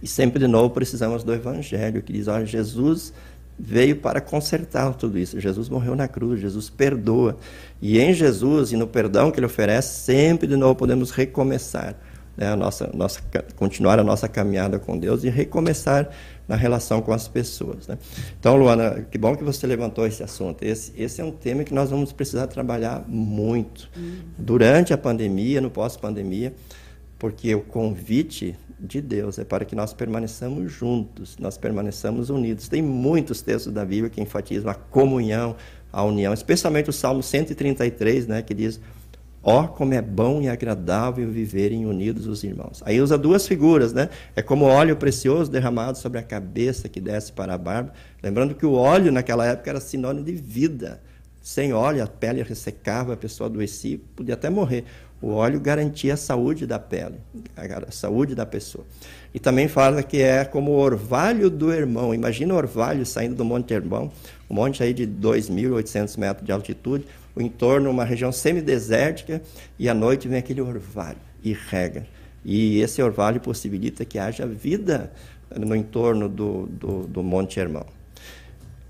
E sempre de novo precisamos do Evangelho, que diz: olha, Jesus veio para consertar tudo isso. Jesus morreu na cruz, Jesus perdoa. E em Jesus e no perdão que ele oferece, sempre de novo podemos recomeçar, né, a nossa, nossa, continuar a nossa caminhada com Deus e recomeçar na relação com as pessoas. Né? Então, Luana, que bom que você levantou esse assunto. Esse, esse é um tema que nós vamos precisar trabalhar muito uhum. durante a pandemia, no pós-pandemia, porque o convite de Deus, é para que nós permaneçamos juntos, nós permaneçamos unidos. Tem muitos textos da Bíblia que enfatizam a comunhão, a união, especialmente o Salmo 133, né, que diz: Ó, oh, como é bom e agradável viverem unidos os irmãos. Aí usa duas figuras, né? É como óleo precioso derramado sobre a cabeça que desce para a barba. Lembrando que o óleo naquela época era sinônimo de vida. Sem óleo, a pele ressecava, a pessoa adoecia, podia até morrer. O óleo garantia a saúde da pele, a saúde da pessoa. E também fala que é como o orvalho do irmão. Imagina o orvalho saindo do Monte Hermão, um monte aí de 2.800 metros de altitude, o entorno, uma região semidesértica, e à noite vem aquele orvalho e rega. E esse orvalho possibilita que haja vida no entorno do, do, do Monte Hermão.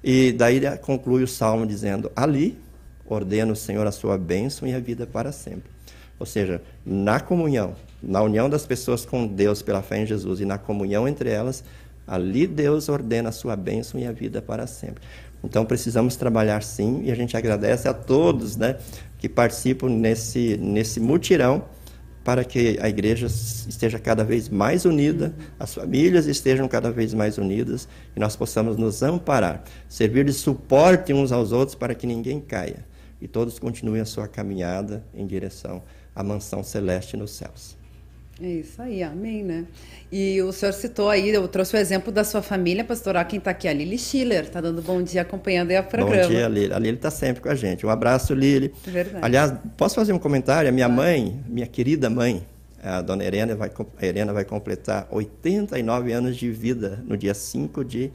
E daí conclui o salmo dizendo: Ali ordena o Senhor a sua bênção e a vida para sempre. Ou seja, na comunhão, na união das pessoas com Deus pela fé em Jesus e na comunhão entre elas, ali Deus ordena a sua bênção e a vida para sempre. Então precisamos trabalhar sim e a gente agradece a todos né, que participam nesse, nesse mutirão para que a igreja esteja cada vez mais unida, as famílias estejam cada vez mais unidas e nós possamos nos amparar, servir de suporte uns aos outros para que ninguém caia e todos continuem a sua caminhada em direção a mansão celeste nos céus. É isso aí, amém, né? E o senhor citou aí, eu trouxe o exemplo da sua família, pastoral, quem está aqui, a Lili Schiller, está dando bom dia acompanhando aí o programa. Bom dia, Lili. A Lili está sempre com a gente. Um abraço, Lili. Verdade. Aliás, posso fazer um comentário? A minha mãe, minha querida mãe, a dona Helena vai, a Helena vai completar 89 anos de vida no dia 5 de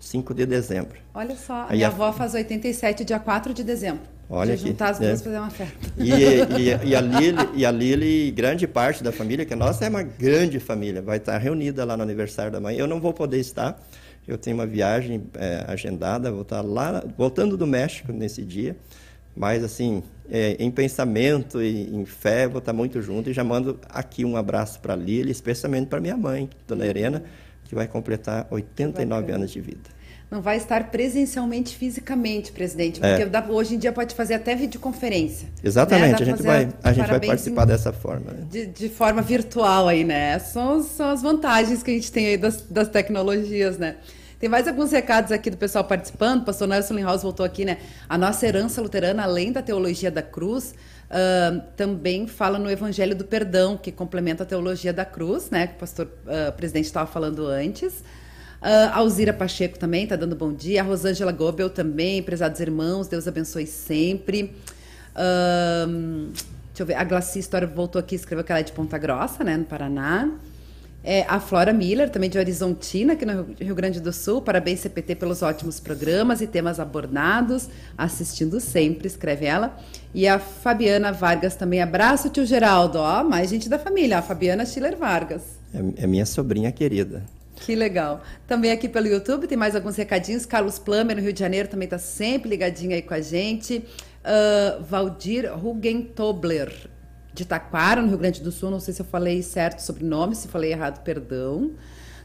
5 de dezembro. Olha só, a minha a... avó faz 87, dia 4 de dezembro. Olha aqui. juntar as duas é. fazer uma festa. E, e, e, a Lili, e a Lili, grande parte da família, que a nossa é uma grande família, vai estar reunida lá no aniversário da mãe. Eu não vou poder estar, eu tenho uma viagem é, agendada, vou estar lá, voltando do México nesse dia. Mas, assim, é, em pensamento e em fé, vou estar muito junto. E já mando aqui um abraço para a Lili, especialmente para minha mãe, Dona Helena, que vai completar 89 anos de vida não vai estar presencialmente, fisicamente, presidente, porque é. hoje em dia pode fazer até videoconferência. Exatamente, né? a gente, vai, a gente vai participar em, dessa forma. Né? De, de, forma virtual aí, né? São, são as vantagens que a gente tem aí das, das tecnologias, né? Tem mais alguns recados aqui do pessoal participando. O pastor Nelson Linhaus voltou aqui, né? A nossa herança luterana, além da teologia da cruz, uh, também fala no Evangelho do Perdão, que complementa a teologia da cruz, né? Que o pastor uh, presidente estava falando antes. Uh, Alzira Pacheco também está dando bom dia. A Rosângela Gobel também, prezados irmãos, Deus abençoe sempre. Uh, deixa eu ver, a Glaci História voltou aqui escreveu que ela é de Ponta Grossa, né, no Paraná. É, a Flora Miller, também de Horizontina, aqui no Rio Grande do Sul. Parabéns, CPT, pelos ótimos programas e temas abordados. Assistindo sempre, escreve ela. E a Fabiana Vargas também. Abraço, tio Geraldo. Ó, mais gente da família. A Fabiana Schiller Vargas. É, é minha sobrinha querida. Que legal. Também aqui pelo YouTube tem mais alguns recadinhos. Carlos Plummer, no Rio de Janeiro, também está sempre ligadinho aí com a gente. Uh, Valdir Rugentobler, de Taquara, no Rio Grande do Sul. Não sei se eu falei certo o nome, se falei errado, perdão.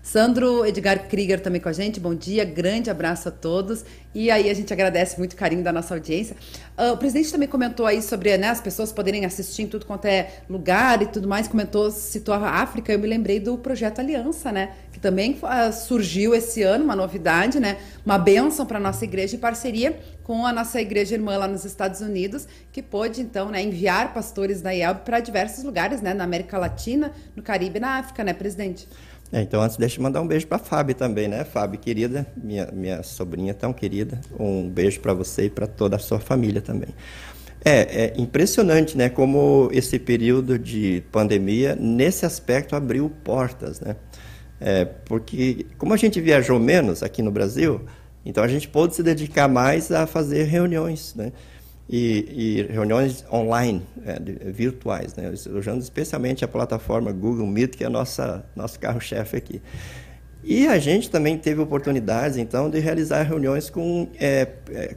Sandro Edgar Krieger também com a gente, bom dia, grande abraço a todos. E aí a gente agradece muito o carinho da nossa audiência. Uh, o presidente também comentou aí sobre né, as pessoas poderem assistir em tudo quanto é lugar e tudo mais, comentou, citou a África, eu me lembrei do projeto Aliança, né? Também uh, surgiu esse ano, uma novidade, né? Uma bênção para a nossa igreja em parceria com a nossa igreja irmã lá nos Estados Unidos, que pôde então né, enviar pastores da IELB para diversos lugares, né? Na América Latina, no Caribe e na África, né, presidente? É, então, antes, deixa eu mandar um beijo para a Fábio também, né? Fábio, querida, minha, minha sobrinha tão querida. Um beijo para você e para toda a sua família também. É, é, impressionante, né? Como esse período de pandemia, nesse aspecto, abriu portas, né? É, porque, como a gente viajou menos aqui no Brasil, então a gente pôde se dedicar mais a fazer reuniões, né? e, e reuniões online, é, virtuais, né? usando especialmente a plataforma Google Meet, que é nossa nosso carro-chefe aqui. E a gente também teve oportunidades, então, de realizar reuniões com é, é,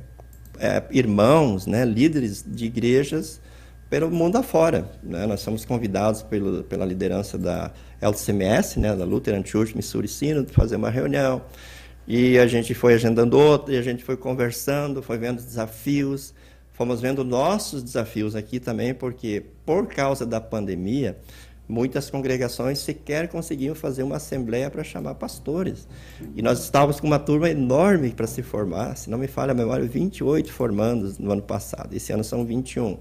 é irmãos, né, líderes de igrejas pelo mundo afora. Né? Nós somos convidados pelo, pela liderança da LCMS, né, da Lutheran Church Missouri Synod, fazer uma reunião. E a gente foi agendando outra, e a gente foi conversando, foi vendo desafios, fomos vendo nossos desafios aqui também, porque por causa da pandemia, muitas congregações sequer conseguiam fazer uma assembleia para chamar pastores. E nós estávamos com uma turma enorme para se formar, se não me falha a memória, 28 formandos no ano passado, esse ano são 21.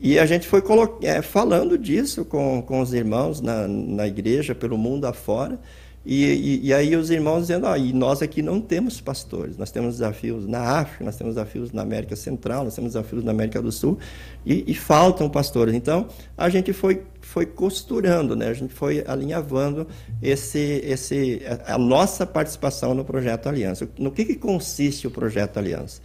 E a gente foi é, falando disso com, com os irmãos na, na igreja, pelo mundo afora, e, e, e, aí os irmãos dizendo, ah, e nós aqui não temos pastores, nós temos desafios na África, nós temos desafios na América Central, nós temos desafios na América do Sul, e, e faltam pastores. Então, a gente foi, foi costurando, né? a gente foi alinhavando esse, esse, a, nossa participação no Projeto Aliança. No que, que consiste o Projeto Aliança?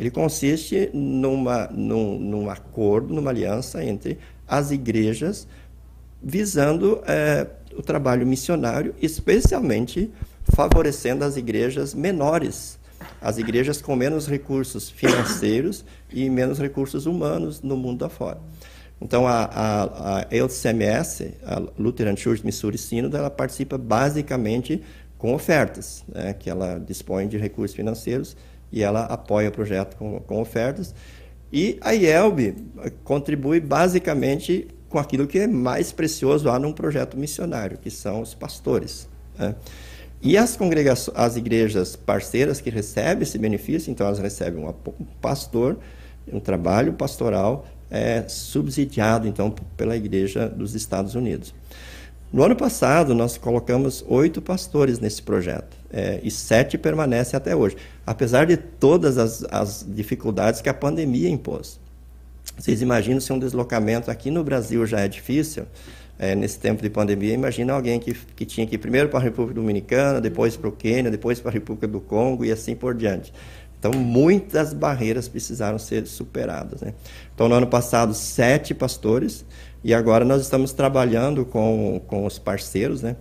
Ele consiste numa, num, num acordo, numa aliança entre as igrejas, visando... É, o trabalho missionário, especialmente favorecendo as igrejas menores, as igrejas com menos recursos financeiros e menos recursos humanos no mundo afora. Então, a, a, a LCMS, a Lutheran Church Missouri Synod, ela participa basicamente com ofertas, né, que ela dispõe de recursos financeiros e ela apoia o projeto com, com ofertas. E a IELB contribui basicamente com aquilo que é mais precioso lá num projeto missionário, que são os pastores. Né? E as as igrejas parceiras que recebem esse benefício, então elas recebem um pastor, um trabalho pastoral é, subsidiado então pela igreja dos Estados Unidos. No ano passado, nós colocamos oito pastores nesse projeto é, e sete permanecem até hoje, apesar de todas as, as dificuldades que a pandemia impôs. Vocês imaginam se um deslocamento aqui no Brasil já é difícil, é, nesse tempo de pandemia, imagina alguém que, que tinha que ir primeiro para a República Dominicana, depois para o Quênia, depois para a República do Congo e assim por diante. Então, muitas barreiras precisaram ser superadas. Né? Então, no ano passado, sete pastores, e agora nós estamos trabalhando com, com os parceiros, né?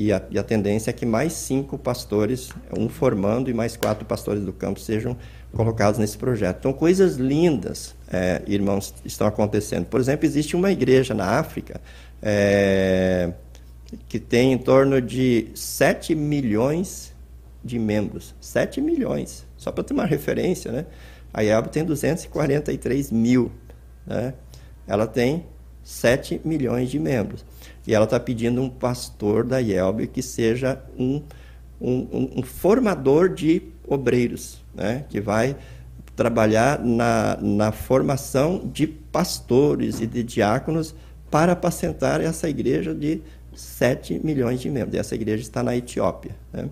E a, e a tendência é que mais cinco pastores, um formando e mais quatro pastores do campo sejam colocados nesse projeto. Então, coisas lindas, é, irmãos, estão acontecendo. Por exemplo, existe uma igreja na África é, que tem em torno de 7 milhões de membros. 7 milhões. Só para ter uma referência, né? A IELB tem 243 mil. Né? Ela tem 7 milhões de membros. E ela está pedindo um pastor da IELB que seja um, um, um, formador de obreiros, né? que vai trabalhar na, na formação de pastores e de diáconos para apacentar essa igreja de 7 milhões de membros. E essa igreja está na Etiópia. Né?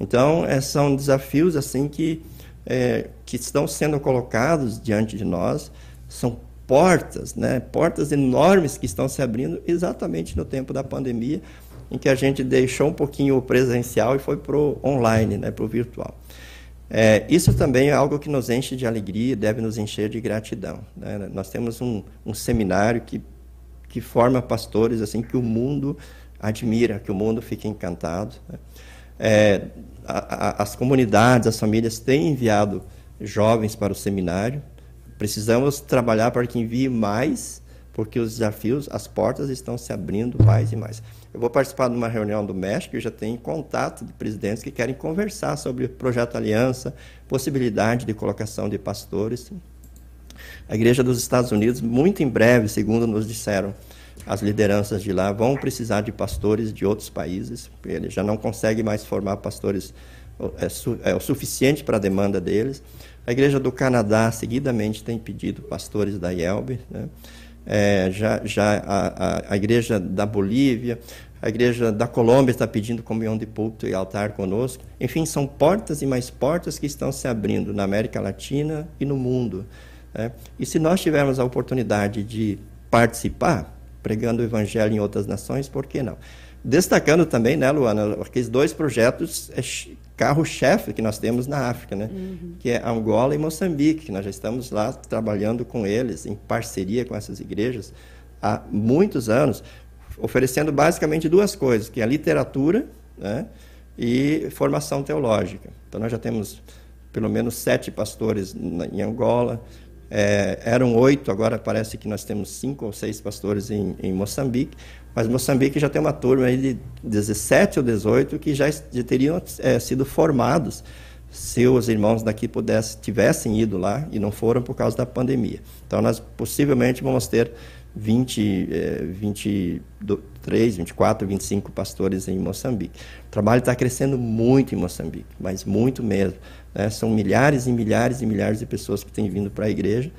Então, é, são desafios assim que, é, que estão sendo colocados diante de nós, são portas, né? portas enormes que estão se abrindo exatamente no tempo da pandemia, em que a gente deixou um pouquinho o presencial e foi para o online, né? para o virtual. É, isso também é algo que nos enche de alegria, deve nos encher de gratidão. Né? Nós temos um, um seminário que, que forma pastores assim que o mundo admira, que o mundo fica encantado. Né? É, a, a, as comunidades, as famílias têm enviado jovens para o seminário. Precisamos trabalhar para que envie mais, porque os desafios, as portas estão se abrindo mais e mais. Eu vou participar de uma reunião do México e já tenho contato de presidentes que querem conversar sobre o projeto Aliança, possibilidade de colocação de pastores. A Igreja dos Estados Unidos, muito em breve, segundo nos disseram, as lideranças de lá vão precisar de pastores de outros países, eles já não conseguem mais formar pastores é, su, é o suficiente para a demanda deles. A Igreja do Canadá, seguidamente, tem pedido pastores da IELB. Né? É, já já a, a, a, Igreja da Bolívia, a Igreja da Colômbia está pedindo comunhão de púlpito e altar conosco. Enfim, são portas e mais portas que estão se abrindo na América Latina e no mundo. Né? E se nós tivermos a oportunidade de participar, pregando o evangelho em outras nações, por que não? Destacando também, né, Luana, aqueles dois projetos é carro-chefe que nós temos na África, né? Uhum. Que é Angola e Moçambique, que nós já estamos lá trabalhando com eles, em parceria com essas igrejas, há muitos anos, oferecendo basicamente duas coisas, que é a literatura né, e formação teológica. Então nós já temos pelo menos sete pastores em Angola, é, eram oito, agora parece que nós temos cinco ou seis pastores em, em, Moçambique, mas Moçambique já tem uma turma aí de 17 ou 18 que já, já teriam é, sido formados se os irmãos daqui pudessem, tivessem ido lá e não foram por causa da pandemia. Então, nós possivelmente vamos ter 20, é, 23, 24, 25 pastores em Moçambique. O trabalho está crescendo muito em Moçambique, mas muito mesmo. Né? São milhares e milhares e milhares de pessoas que têm vindo para a igreja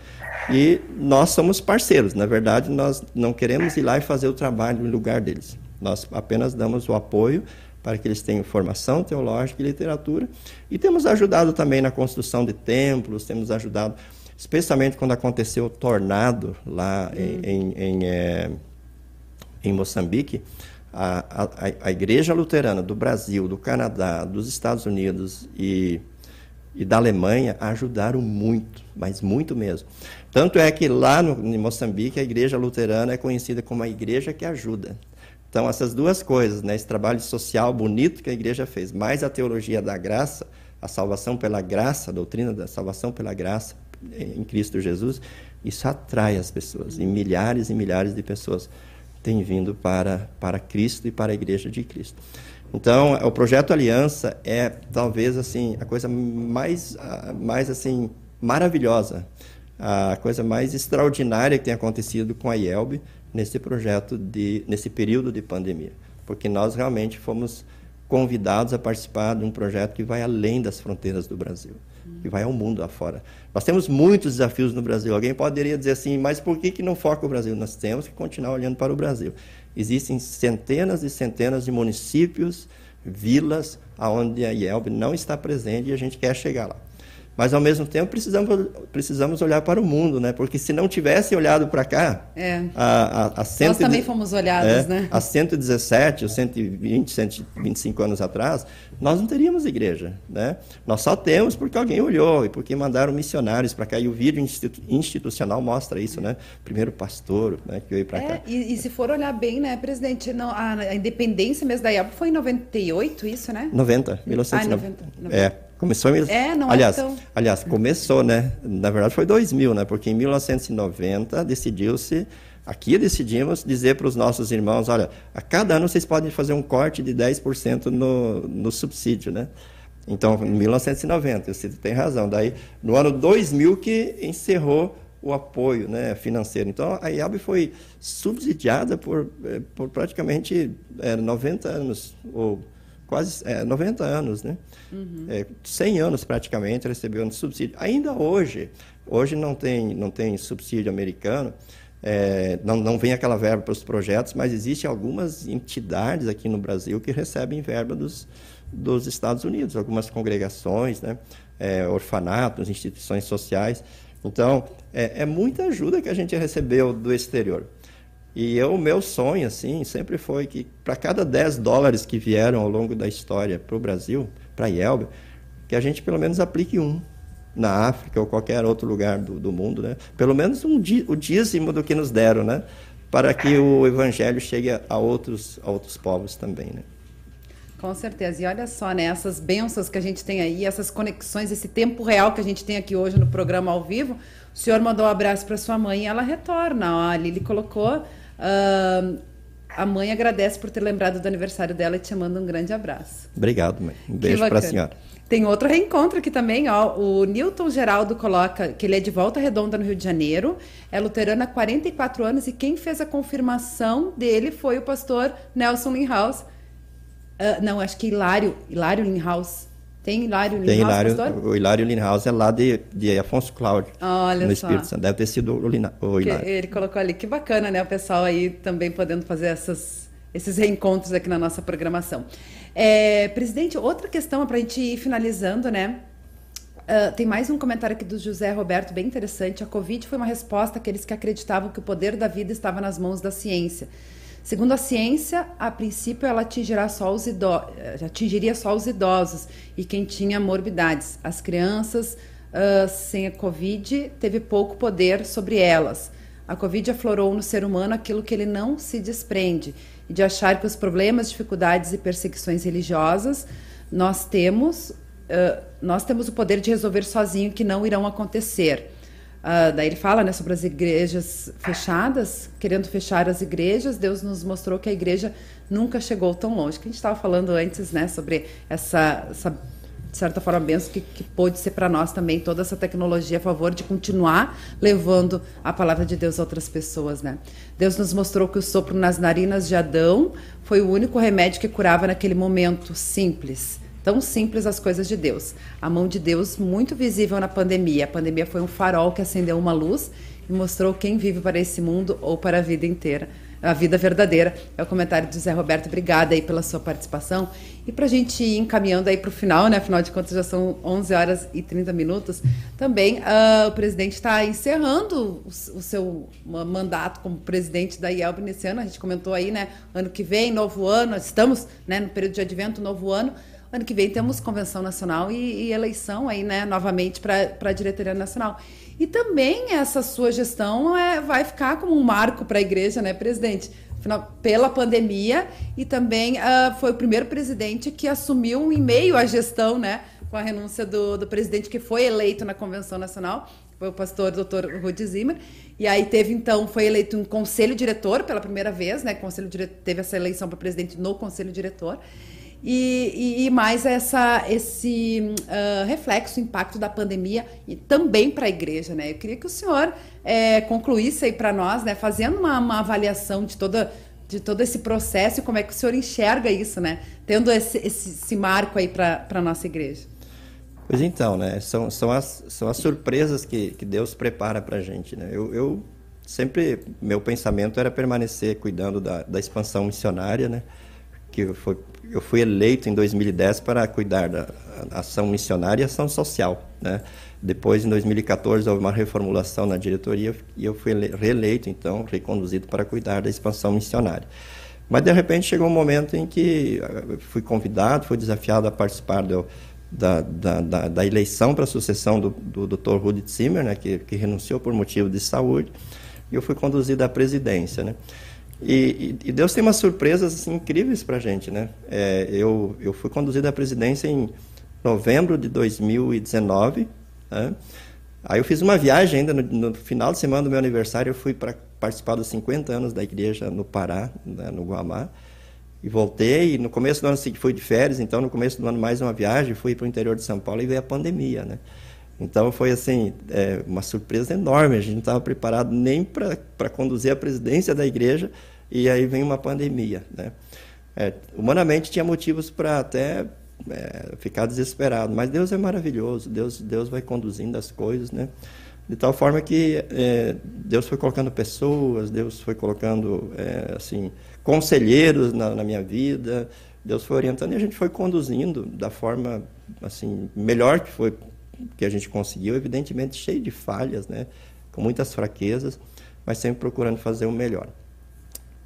e nós somos parceiros. Na verdade, nós não queremos ir lá e fazer o trabalho em lugar deles. Nós apenas damos o apoio para que eles tenham formação teológica e literatura e temos ajudado também na construção de templos, temos ajudado, especialmente quando aconteceu o tornado lá em, hum. em, em, é, em Moçambique. A, a, a Igreja Luterana do Brasil, do Canadá, dos Estados Unidos e e da Alemanha ajudaram muito, mas muito mesmo. Tanto é que lá no, em Moçambique a igreja luterana é conhecida como a igreja que ajuda. Então essas duas coisas, né, esse trabalho social bonito que a igreja fez, mais a teologia da graça, a salvação pela graça, a doutrina da salvação pela graça em Cristo Jesus, isso atrai as pessoas. E milhares e milhares de pessoas têm vindo para, para Cristo e para a igreja de Cristo. Então, o projeto Aliança é talvez assim a coisa mais, mais assim maravilhosa, a coisa mais extraordinária que tem acontecido com a IELB nesse projeto de nesse período de pandemia, porque nós realmente fomos convidados a participar de um projeto que vai além das fronteiras do Brasil, que vai ao mundo afora. Nós temos muitos desafios no Brasil. Alguém poderia dizer assim, mas por que, que não foca o Brasil? Nós temos que continuar olhando para o Brasil. Existem centenas e centenas de municípios, vilas, onde a IELB não está presente e a gente quer chegar lá. Mas ao mesmo tempo precisamos, precisamos olhar para o mundo, né? Porque se não tivesse olhado para cá, é. a, a, a cento, nós também fomos olhados, é, né? Há 117 ou 120, 125 anos atrás, nós não teríamos igreja, né? Nós só temos porque alguém olhou e porque mandaram missionários para cá. E o vídeo institu institucional mostra isso, né? Primeiro pastor né, que veio para é, cá. E, e, se for olhar bem, né, presidente, não, a, a independência mesmo da IAB foi em 98, isso, né? 90, 1990. Ah, 90, 90. É. Começou em... É, não aliás, é tão... aliás, começou, né? Na verdade foi 2000, né? Porque em 1990 decidiu-se, aqui decidimos dizer para os nossos irmãos, olha, a cada ano vocês podem fazer um corte de 10% no, no subsídio, né? Então, em 1990, você tem razão. Daí, no ano 2000 que encerrou o apoio né, financeiro. Então, a IAB foi subsidiada por, eh, por praticamente é, 90 anos, ou quase é, 90 anos, né? Uhum. É, 100 anos praticamente recebeu um subsídio. Ainda hoje, hoje não tem, não tem subsídio americano, é, não, não vem aquela verba para os projetos, mas existem algumas entidades aqui no Brasil que recebem verba dos, dos Estados Unidos, algumas congregações, né? É, orfanatos, instituições sociais. Então, é, é muita ajuda que a gente recebeu do exterior. E o meu sonho, assim, sempre foi que para cada 10 dólares que vieram ao longo da história para o Brasil, para a IELB, que a gente pelo menos aplique um na África ou qualquer outro lugar do, do mundo, né? Pelo menos um, o dízimo do que nos deram, né? Para que o evangelho chegue a, outros, a outros povos também, né? Com certeza. E olha só, né? Essas bênçãos que a gente tem aí, essas conexões, esse tempo real que a gente tem aqui hoje no programa ao vivo. O senhor mandou um abraço para sua mãe e ela retorna. Ó, a colocou Uh, a mãe agradece por ter lembrado do aniversário dela e te manda um grande abraço. Obrigado, mãe. Um beijo para a senhora. Tem outro reencontro aqui também, ó. O Newton Geraldo coloca que ele é de Volta Redonda, no Rio de Janeiro. É luterano há 44 anos e quem fez a confirmação dele foi o pastor Nelson Linhaus. Uh, não, acho que Hilário, Hilário Linhaus. Tem Hilário Linhaus, Tem Hilário? O Hilário Linhaus é lá de, de Afonso Cláudio, Olha no só. Espírito Santo. Deve ter sido o, Lina, o Hilário. ele colocou ali. Que bacana, né? O pessoal aí também podendo fazer essas, esses reencontros aqui na nossa programação. É, presidente, outra questão para a gente ir finalizando, né? Uh, tem mais um comentário aqui do José Roberto, bem interessante. A Covid foi uma resposta àqueles que acreditavam que o poder da vida estava nas mãos da ciência. Segundo a ciência, a princípio ela atingirá só os idosos, atingiria só os idosos e quem tinha morbidades. As crianças uh, sem a Covid teve pouco poder sobre elas. A Covid aflorou no ser humano aquilo que ele não se desprende, e de achar que os problemas, dificuldades e perseguições religiosas nós temos, uh, nós temos o poder de resolver sozinho que não irão acontecer. Uh, daí ele fala né, sobre as igrejas fechadas, querendo fechar as igrejas. Deus nos mostrou que a igreja nunca chegou tão longe. Que a gente estava falando antes né, sobre essa, essa, de certa forma, benção que, que pôde ser para nós também, toda essa tecnologia a favor de continuar levando a palavra de Deus a outras pessoas. Né? Deus nos mostrou que o sopro nas narinas de Adão foi o único remédio que curava naquele momento simples Tão simples as coisas de Deus. A mão de Deus muito visível na pandemia. A pandemia foi um farol que acendeu uma luz e mostrou quem vive para esse mundo ou para a vida inteira. A vida verdadeira. É o comentário de Zé Roberto. Obrigada aí pela sua participação. E para a gente ir encaminhando aí para o final, né? Afinal de contas já são 11 horas e 30 minutos. Também uh, o presidente está encerrando o, o, seu mandato como presidente da IELB nesse ano. A gente comentou aí, né? Ano que vem, novo ano. Estamos né, no período de advento, novo ano. Ano que vem temos convenção nacional e, e eleição aí, né, novamente para a diretoria nacional. E também essa sua gestão é, vai ficar como um marco para a igreja, né, presidente? Afinal, pela pandemia e também uh, foi o primeiro presidente que assumiu em meio à gestão, né, com a renúncia do, do presidente que foi eleito na convenção nacional, foi o pastor Dr. Rudi Zimmer. E aí teve então, foi eleito um conselho diretor pela primeira vez, né? Conselho teve essa eleição para presidente no conselho diretor. E, e, e, mais essa, esse uh, reflexo, impacto da pandemia e também para a igreja, né? Eu queria que o senhor é, concluísse aí para nós, né, fazendo uma, uma, avaliação de toda de todo esse processo e como é que o senhor enxerga isso, né? Tendo esse, esse, esse marco aí para a nossa igreja. Pois então, né? São, são, as, são as surpresas que, que Deus prepara para a gente, né? Eu, eu sempre, meu pensamento era permanecer cuidando da, da expansão missionária, né? que fui, eu fui eleito em 2010 para cuidar da ação missionária e ação social, né? Depois, em 2014, houve uma reformulação na diretoria e eu fui reeleito, então, reconduzido para cuidar da expansão missionária. Mas, de repente, chegou um momento em que eh, fui convidado, fui desafiado a participar do, da, da, da, da, eleição para a sucessão do, do Dr. Rudi Zimmer, né, que, que renunciou por motivo de saúde, e eu fui conduzido à presidência. Né? E, e, Deus tem umas surpresas assim, incríveis para a gente. Né? É, eu, eu fui conduzido à presidência em novembro de 2019, né? Aí eu fiz uma viagem ainda no, no, final de semana do meu aniversário, eu fui para participar dos 50 anos da igreja no Pará, né, no Guamá, e voltei. E no começo do ano seguinte fui de férias, então no começo do ano mais uma viagem, fui para o interior de São Paulo e veio a pandemia, né? Então foi assim é, uma surpresa enorme. A gente não estava preparado nem para conduzir a presidência da igreja e aí vem uma pandemia, né? É, humanamente tinha motivos para até é, ficar desesperado. Mas Deus é maravilhoso, Deus, Deus vai conduzindo as coisas, né? De tal forma que é, Deus foi colocando pessoas, Deus foi colocando, é, assim, conselheiros na, na, minha vida, Deus foi orientando e a gente foi conduzindo da forma, assim, melhor que foi que a gente conseguiu, evidentemente cheio de falhas, né? Com muitas fraquezas, mas sempre procurando fazer o melhor.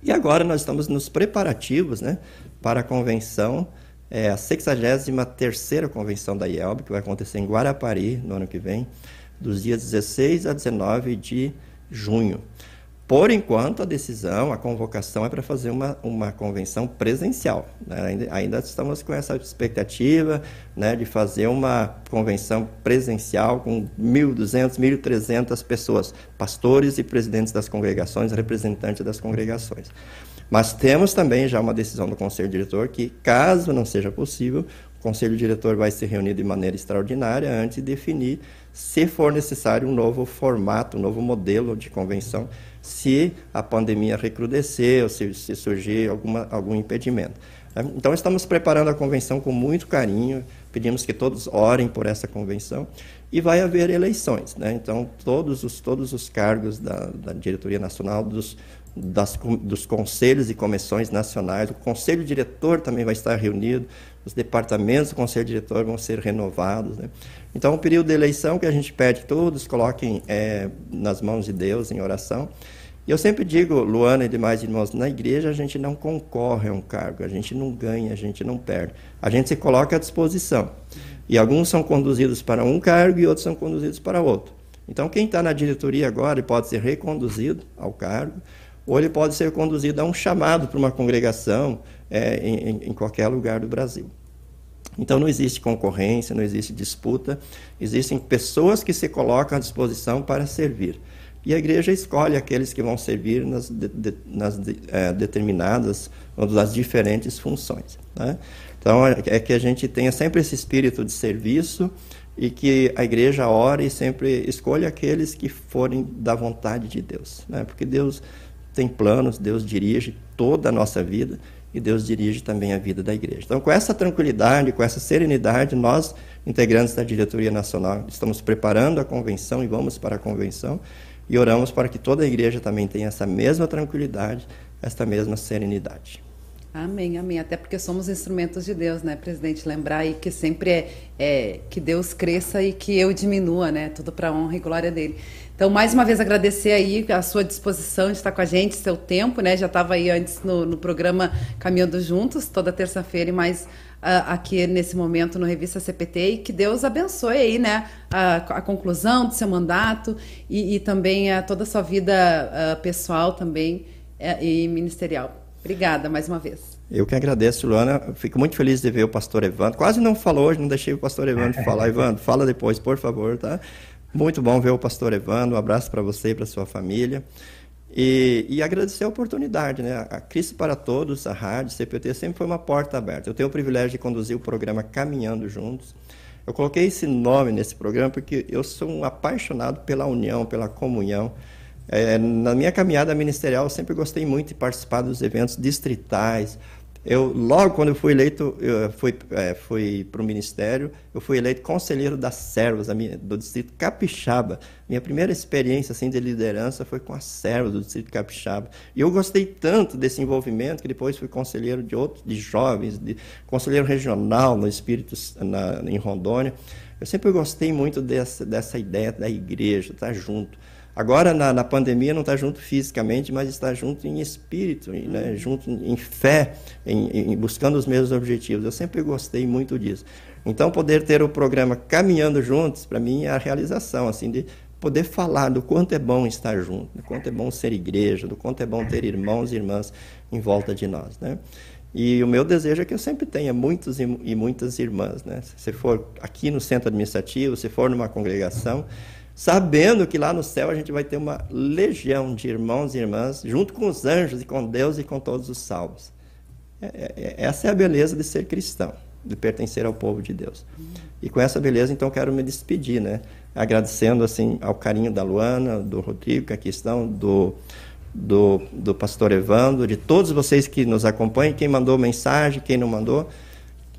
E agora nós estamos nos preparativos, né? Para a convenção é a 63ª convenção da IELB, que vai acontecer em Guarapari no ano que vem, dos dias 16 a 19 de junho. Por enquanto, a decisão, a convocação é para fazer uma, uma convenção presencial. Né? Ainda, ainda, estamos com essa expectativa né, de fazer uma convenção presencial com 1.200, 1.300 pessoas, pastores e presidentes das congregações, representantes das congregações. Mas temos também já uma decisão do Conselho Diretor que, caso não seja possível, o Conselho Diretor vai se reunir de maneira extraordinária antes de definir se for necessário um novo formato, um novo modelo de convenção, se a pandemia recrudescer ou se, se surgir alguma, algum impedimento. Então, estamos preparando a convenção com muito carinho, pedimos que todos orem por essa convenção e vai haver eleições. Né? Então, todos os, todos os cargos da, da diretoria nacional, dos das, dos conselhos e comissões nacionais. O conselho diretor também vai estar reunido, os departamentos do conselho diretor vão ser renovados. Né? Então, o período de eleição que a gente pede todos coloquem é, nas mãos de Deus em oração. E eu sempre digo, Luana e demais irmãos, na igreja a gente não concorre a um cargo, a gente não ganha, a gente não perde. A gente se coloca à disposição. E alguns são conduzidos para um cargo e outros são conduzidos para outro. Então, quem está na diretoria agora pode ser reconduzido ao cargo, ou ele pode ser conduzido a um chamado para uma congregação é, em, em qualquer lugar do Brasil. Então não existe concorrência, não existe disputa, existem pessoas que se colocam à disposição para servir. E a igreja escolhe aqueles que vão servir nas, de, de, nas de, é, determinadas ou das diferentes funções. Né? Então é, é que a gente tenha sempre esse espírito de serviço e que a igreja ore e sempre escolha aqueles que forem da vontade de Deus. Né? Porque Deus tem planos, Deus dirige toda a nossa vida e Deus dirige também a vida da igreja. Então, com essa tranquilidade, com essa serenidade, nós, integrantes da diretoria nacional, estamos preparando a convenção e vamos para a convenção e oramos para que toda a igreja também tenha essa mesma tranquilidade, essa mesma serenidade. Amém, amém. Até porque somos instrumentos de Deus, né, presidente? Lembrar aí que sempre é, é que Deus cresça e que eu diminua, né? Tudo para honra e glória dele. Então, mais uma vez, agradecer aí a sua disposição de estar com a gente, seu tempo, né? Já estava aí antes no, no, programa Caminhando Juntos, toda terça-feira, e mais uh, aqui nesse momento no Revista CPT. E que Deus abençoe aí, né? A, a conclusão do seu mandato e, e também a toda a sua vida uh, pessoal também uh, e ministerial. Obrigada mais uma vez. Eu que agradeço, Luana. Fico muito feliz de ver o pastor Evandro. Quase não falou hoje, não deixei o pastor Evandro falar. Evandro, fala depois, por favor, tá? Muito bom ver o pastor Evandro. Um abraço para você e para sua família. E, e, agradecer a oportunidade, né? A Cristo para Todos, a rádio, CPT, sempre foi uma porta aberta. Eu tenho o privilégio de conduzir o programa Caminhando Juntos. Eu coloquei esse nome nesse programa porque eu sou um apaixonado pela união, pela comunhão. É, na minha caminhada ministerial, eu sempre gostei muito de participar dos eventos distritais, Eu, logo quando eu fui eleito, eu fui, é, fui para o ministério, eu fui eleito conselheiro das servas minha, do distrito Capixaba. Minha primeira experiência assim, de liderança foi com as servas do distrito Capixaba. E eu gostei tanto desse envolvimento que depois fui conselheiro de outros, de jovens, de, conselheiro regional no Espírito, na, em Rondônia. Eu sempre gostei muito dessa, dessa ideia da igreja, estar tá junto. Agora, na, na pandemia, não está junto fisicamente, mas está junto em espírito, né? junto em fé, em, em, buscando os mesmos objetivos. Eu sempre gostei muito disso. Então, poder ter o programa Caminhando Juntos, para mim, é a realização, assim, de poder falar do quanto é bom estar junto, do quanto é bom ser igreja, do quanto é bom ter irmãos e irmãs em volta de nós, né? E o meu desejo é que eu sempre tenha muitos e muitas irmãs, né? Se for aqui no centro administrativo, se for numa congregação, sabendo que lá no céu a gente vai ter uma legião de irmãos e irmãs, junto com os anjos e com Deus e com todos os salvos. É, é, é, essa é a beleza de ser cristão, de pertencer ao povo de Deus. E com essa beleza, então, quero me despedir, né? Agradecendo, assim, ao carinho da Luana, do Rodrigo, que aqui estão, do, do, do pastor Evandro, de todos vocês que nos acompanham, quem mandou mensagem, quem não mandou.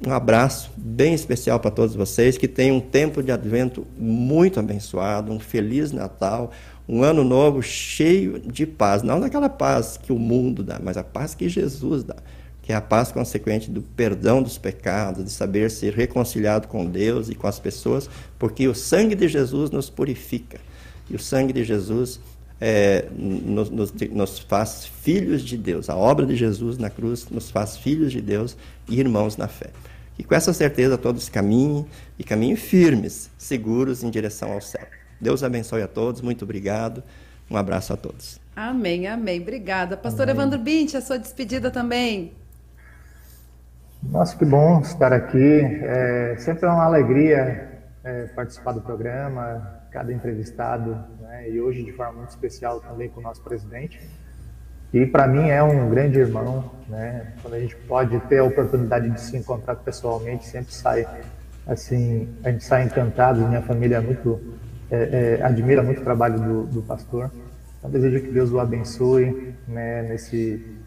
Um abraço bem especial para todos vocês, que tenham um tempo de advento muito abençoado, um feliz Natal, um ano novo cheio de paz. Não daquela paz que o mundo dá, mas a paz que Jesus dá, que é a paz consequente do perdão dos pecados, de saber ser reconciliado com Deus e com as pessoas, porque o sangue de Jesus nos purifica. E o sangue de Jesus é, nos, nos, nos, faz filhos de Deus. A obra de Jesus na cruz nos faz filhos de Deus e irmãos na fé. E com essa certeza todos caminhem e caminhem firmes, seguros em direção ao céu. Deus abençoe a todos, muito obrigado. Um abraço a todos. Amém, amém. Obrigada. Pastor amém. Evandro Bint, a sua despedida também. Nossa, que bom estar aqui. É, sempre é uma alegria é, participar do programa, cada entrevistado, né, e hoje de forma muito especial também com o nosso presidente. E para mim é um grande irmão, né? Quando a gente pode ter a oportunidade de se encontrar pessoalmente, sempre sai assim, a gente sai encantado. Minha família é muito é, é, admira muito o trabalho do, do pastor. Então desejo que Deus o abençoe, né? Nesse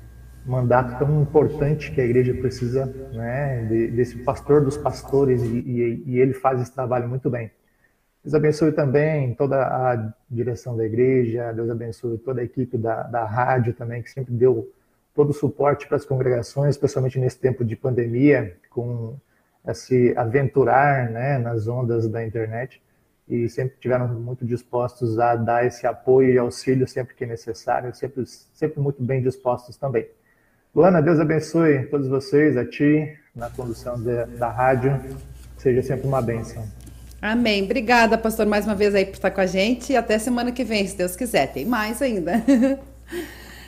mandato tão importante que a igreja precisa, né? De, desse pastor dos pastores e, e, e ele faz esse trabalho muito bem. Deus abençoe também toda a direção da igreja, Deus abençoe toda a equipe da, da rádio também, que sempre deu todo o suporte para as congregações, especialmente nesse tempo de pandemia, com esse aventurar né, nas ondas da internet, e sempre tiveram muito dispostos a dar esse apoio e auxílio sempre que necessário, sempre, sempre muito bem dispostos também. Luana, Deus abençoe todos vocês, a ti, na condução de, da rádio, seja sempre uma bênção. Amém. Obrigada, pastor, mais uma vez aí por estar com a gente. E até semana que vem, se Deus quiser. Tem mais ainda.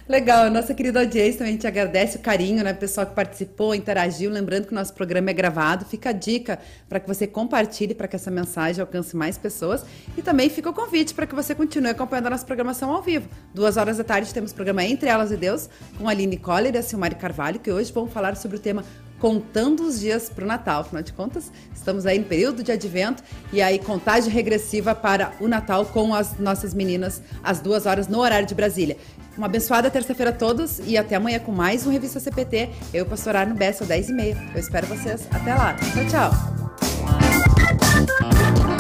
Legal, nossa querida audiência também te agradece o carinho, né? Pessoal que participou, interagiu. Lembrando que o nosso programa é gravado. Fica a dica para que você compartilhe para que essa mensagem alcance mais pessoas. E também fica o convite para que você continue acompanhando a nossa programação ao vivo. Duas horas da tarde temos programa Entre Elas e Deus com a Aline Coller e a Silmari Carvalho, que hoje vão falar sobre o tema contando os dias para o Natal. Afinal de contas, estamos aí no período de advento e aí contagem regressiva para o Natal com as nossas meninas às duas horas no horário de Brasília. Uma abençoada terça-feira a todos e até amanhã com mais um Revista CPT. Eu, posso orar no Bessa, às 10h30. Eu espero vocês. Até lá. Tchau, tchau.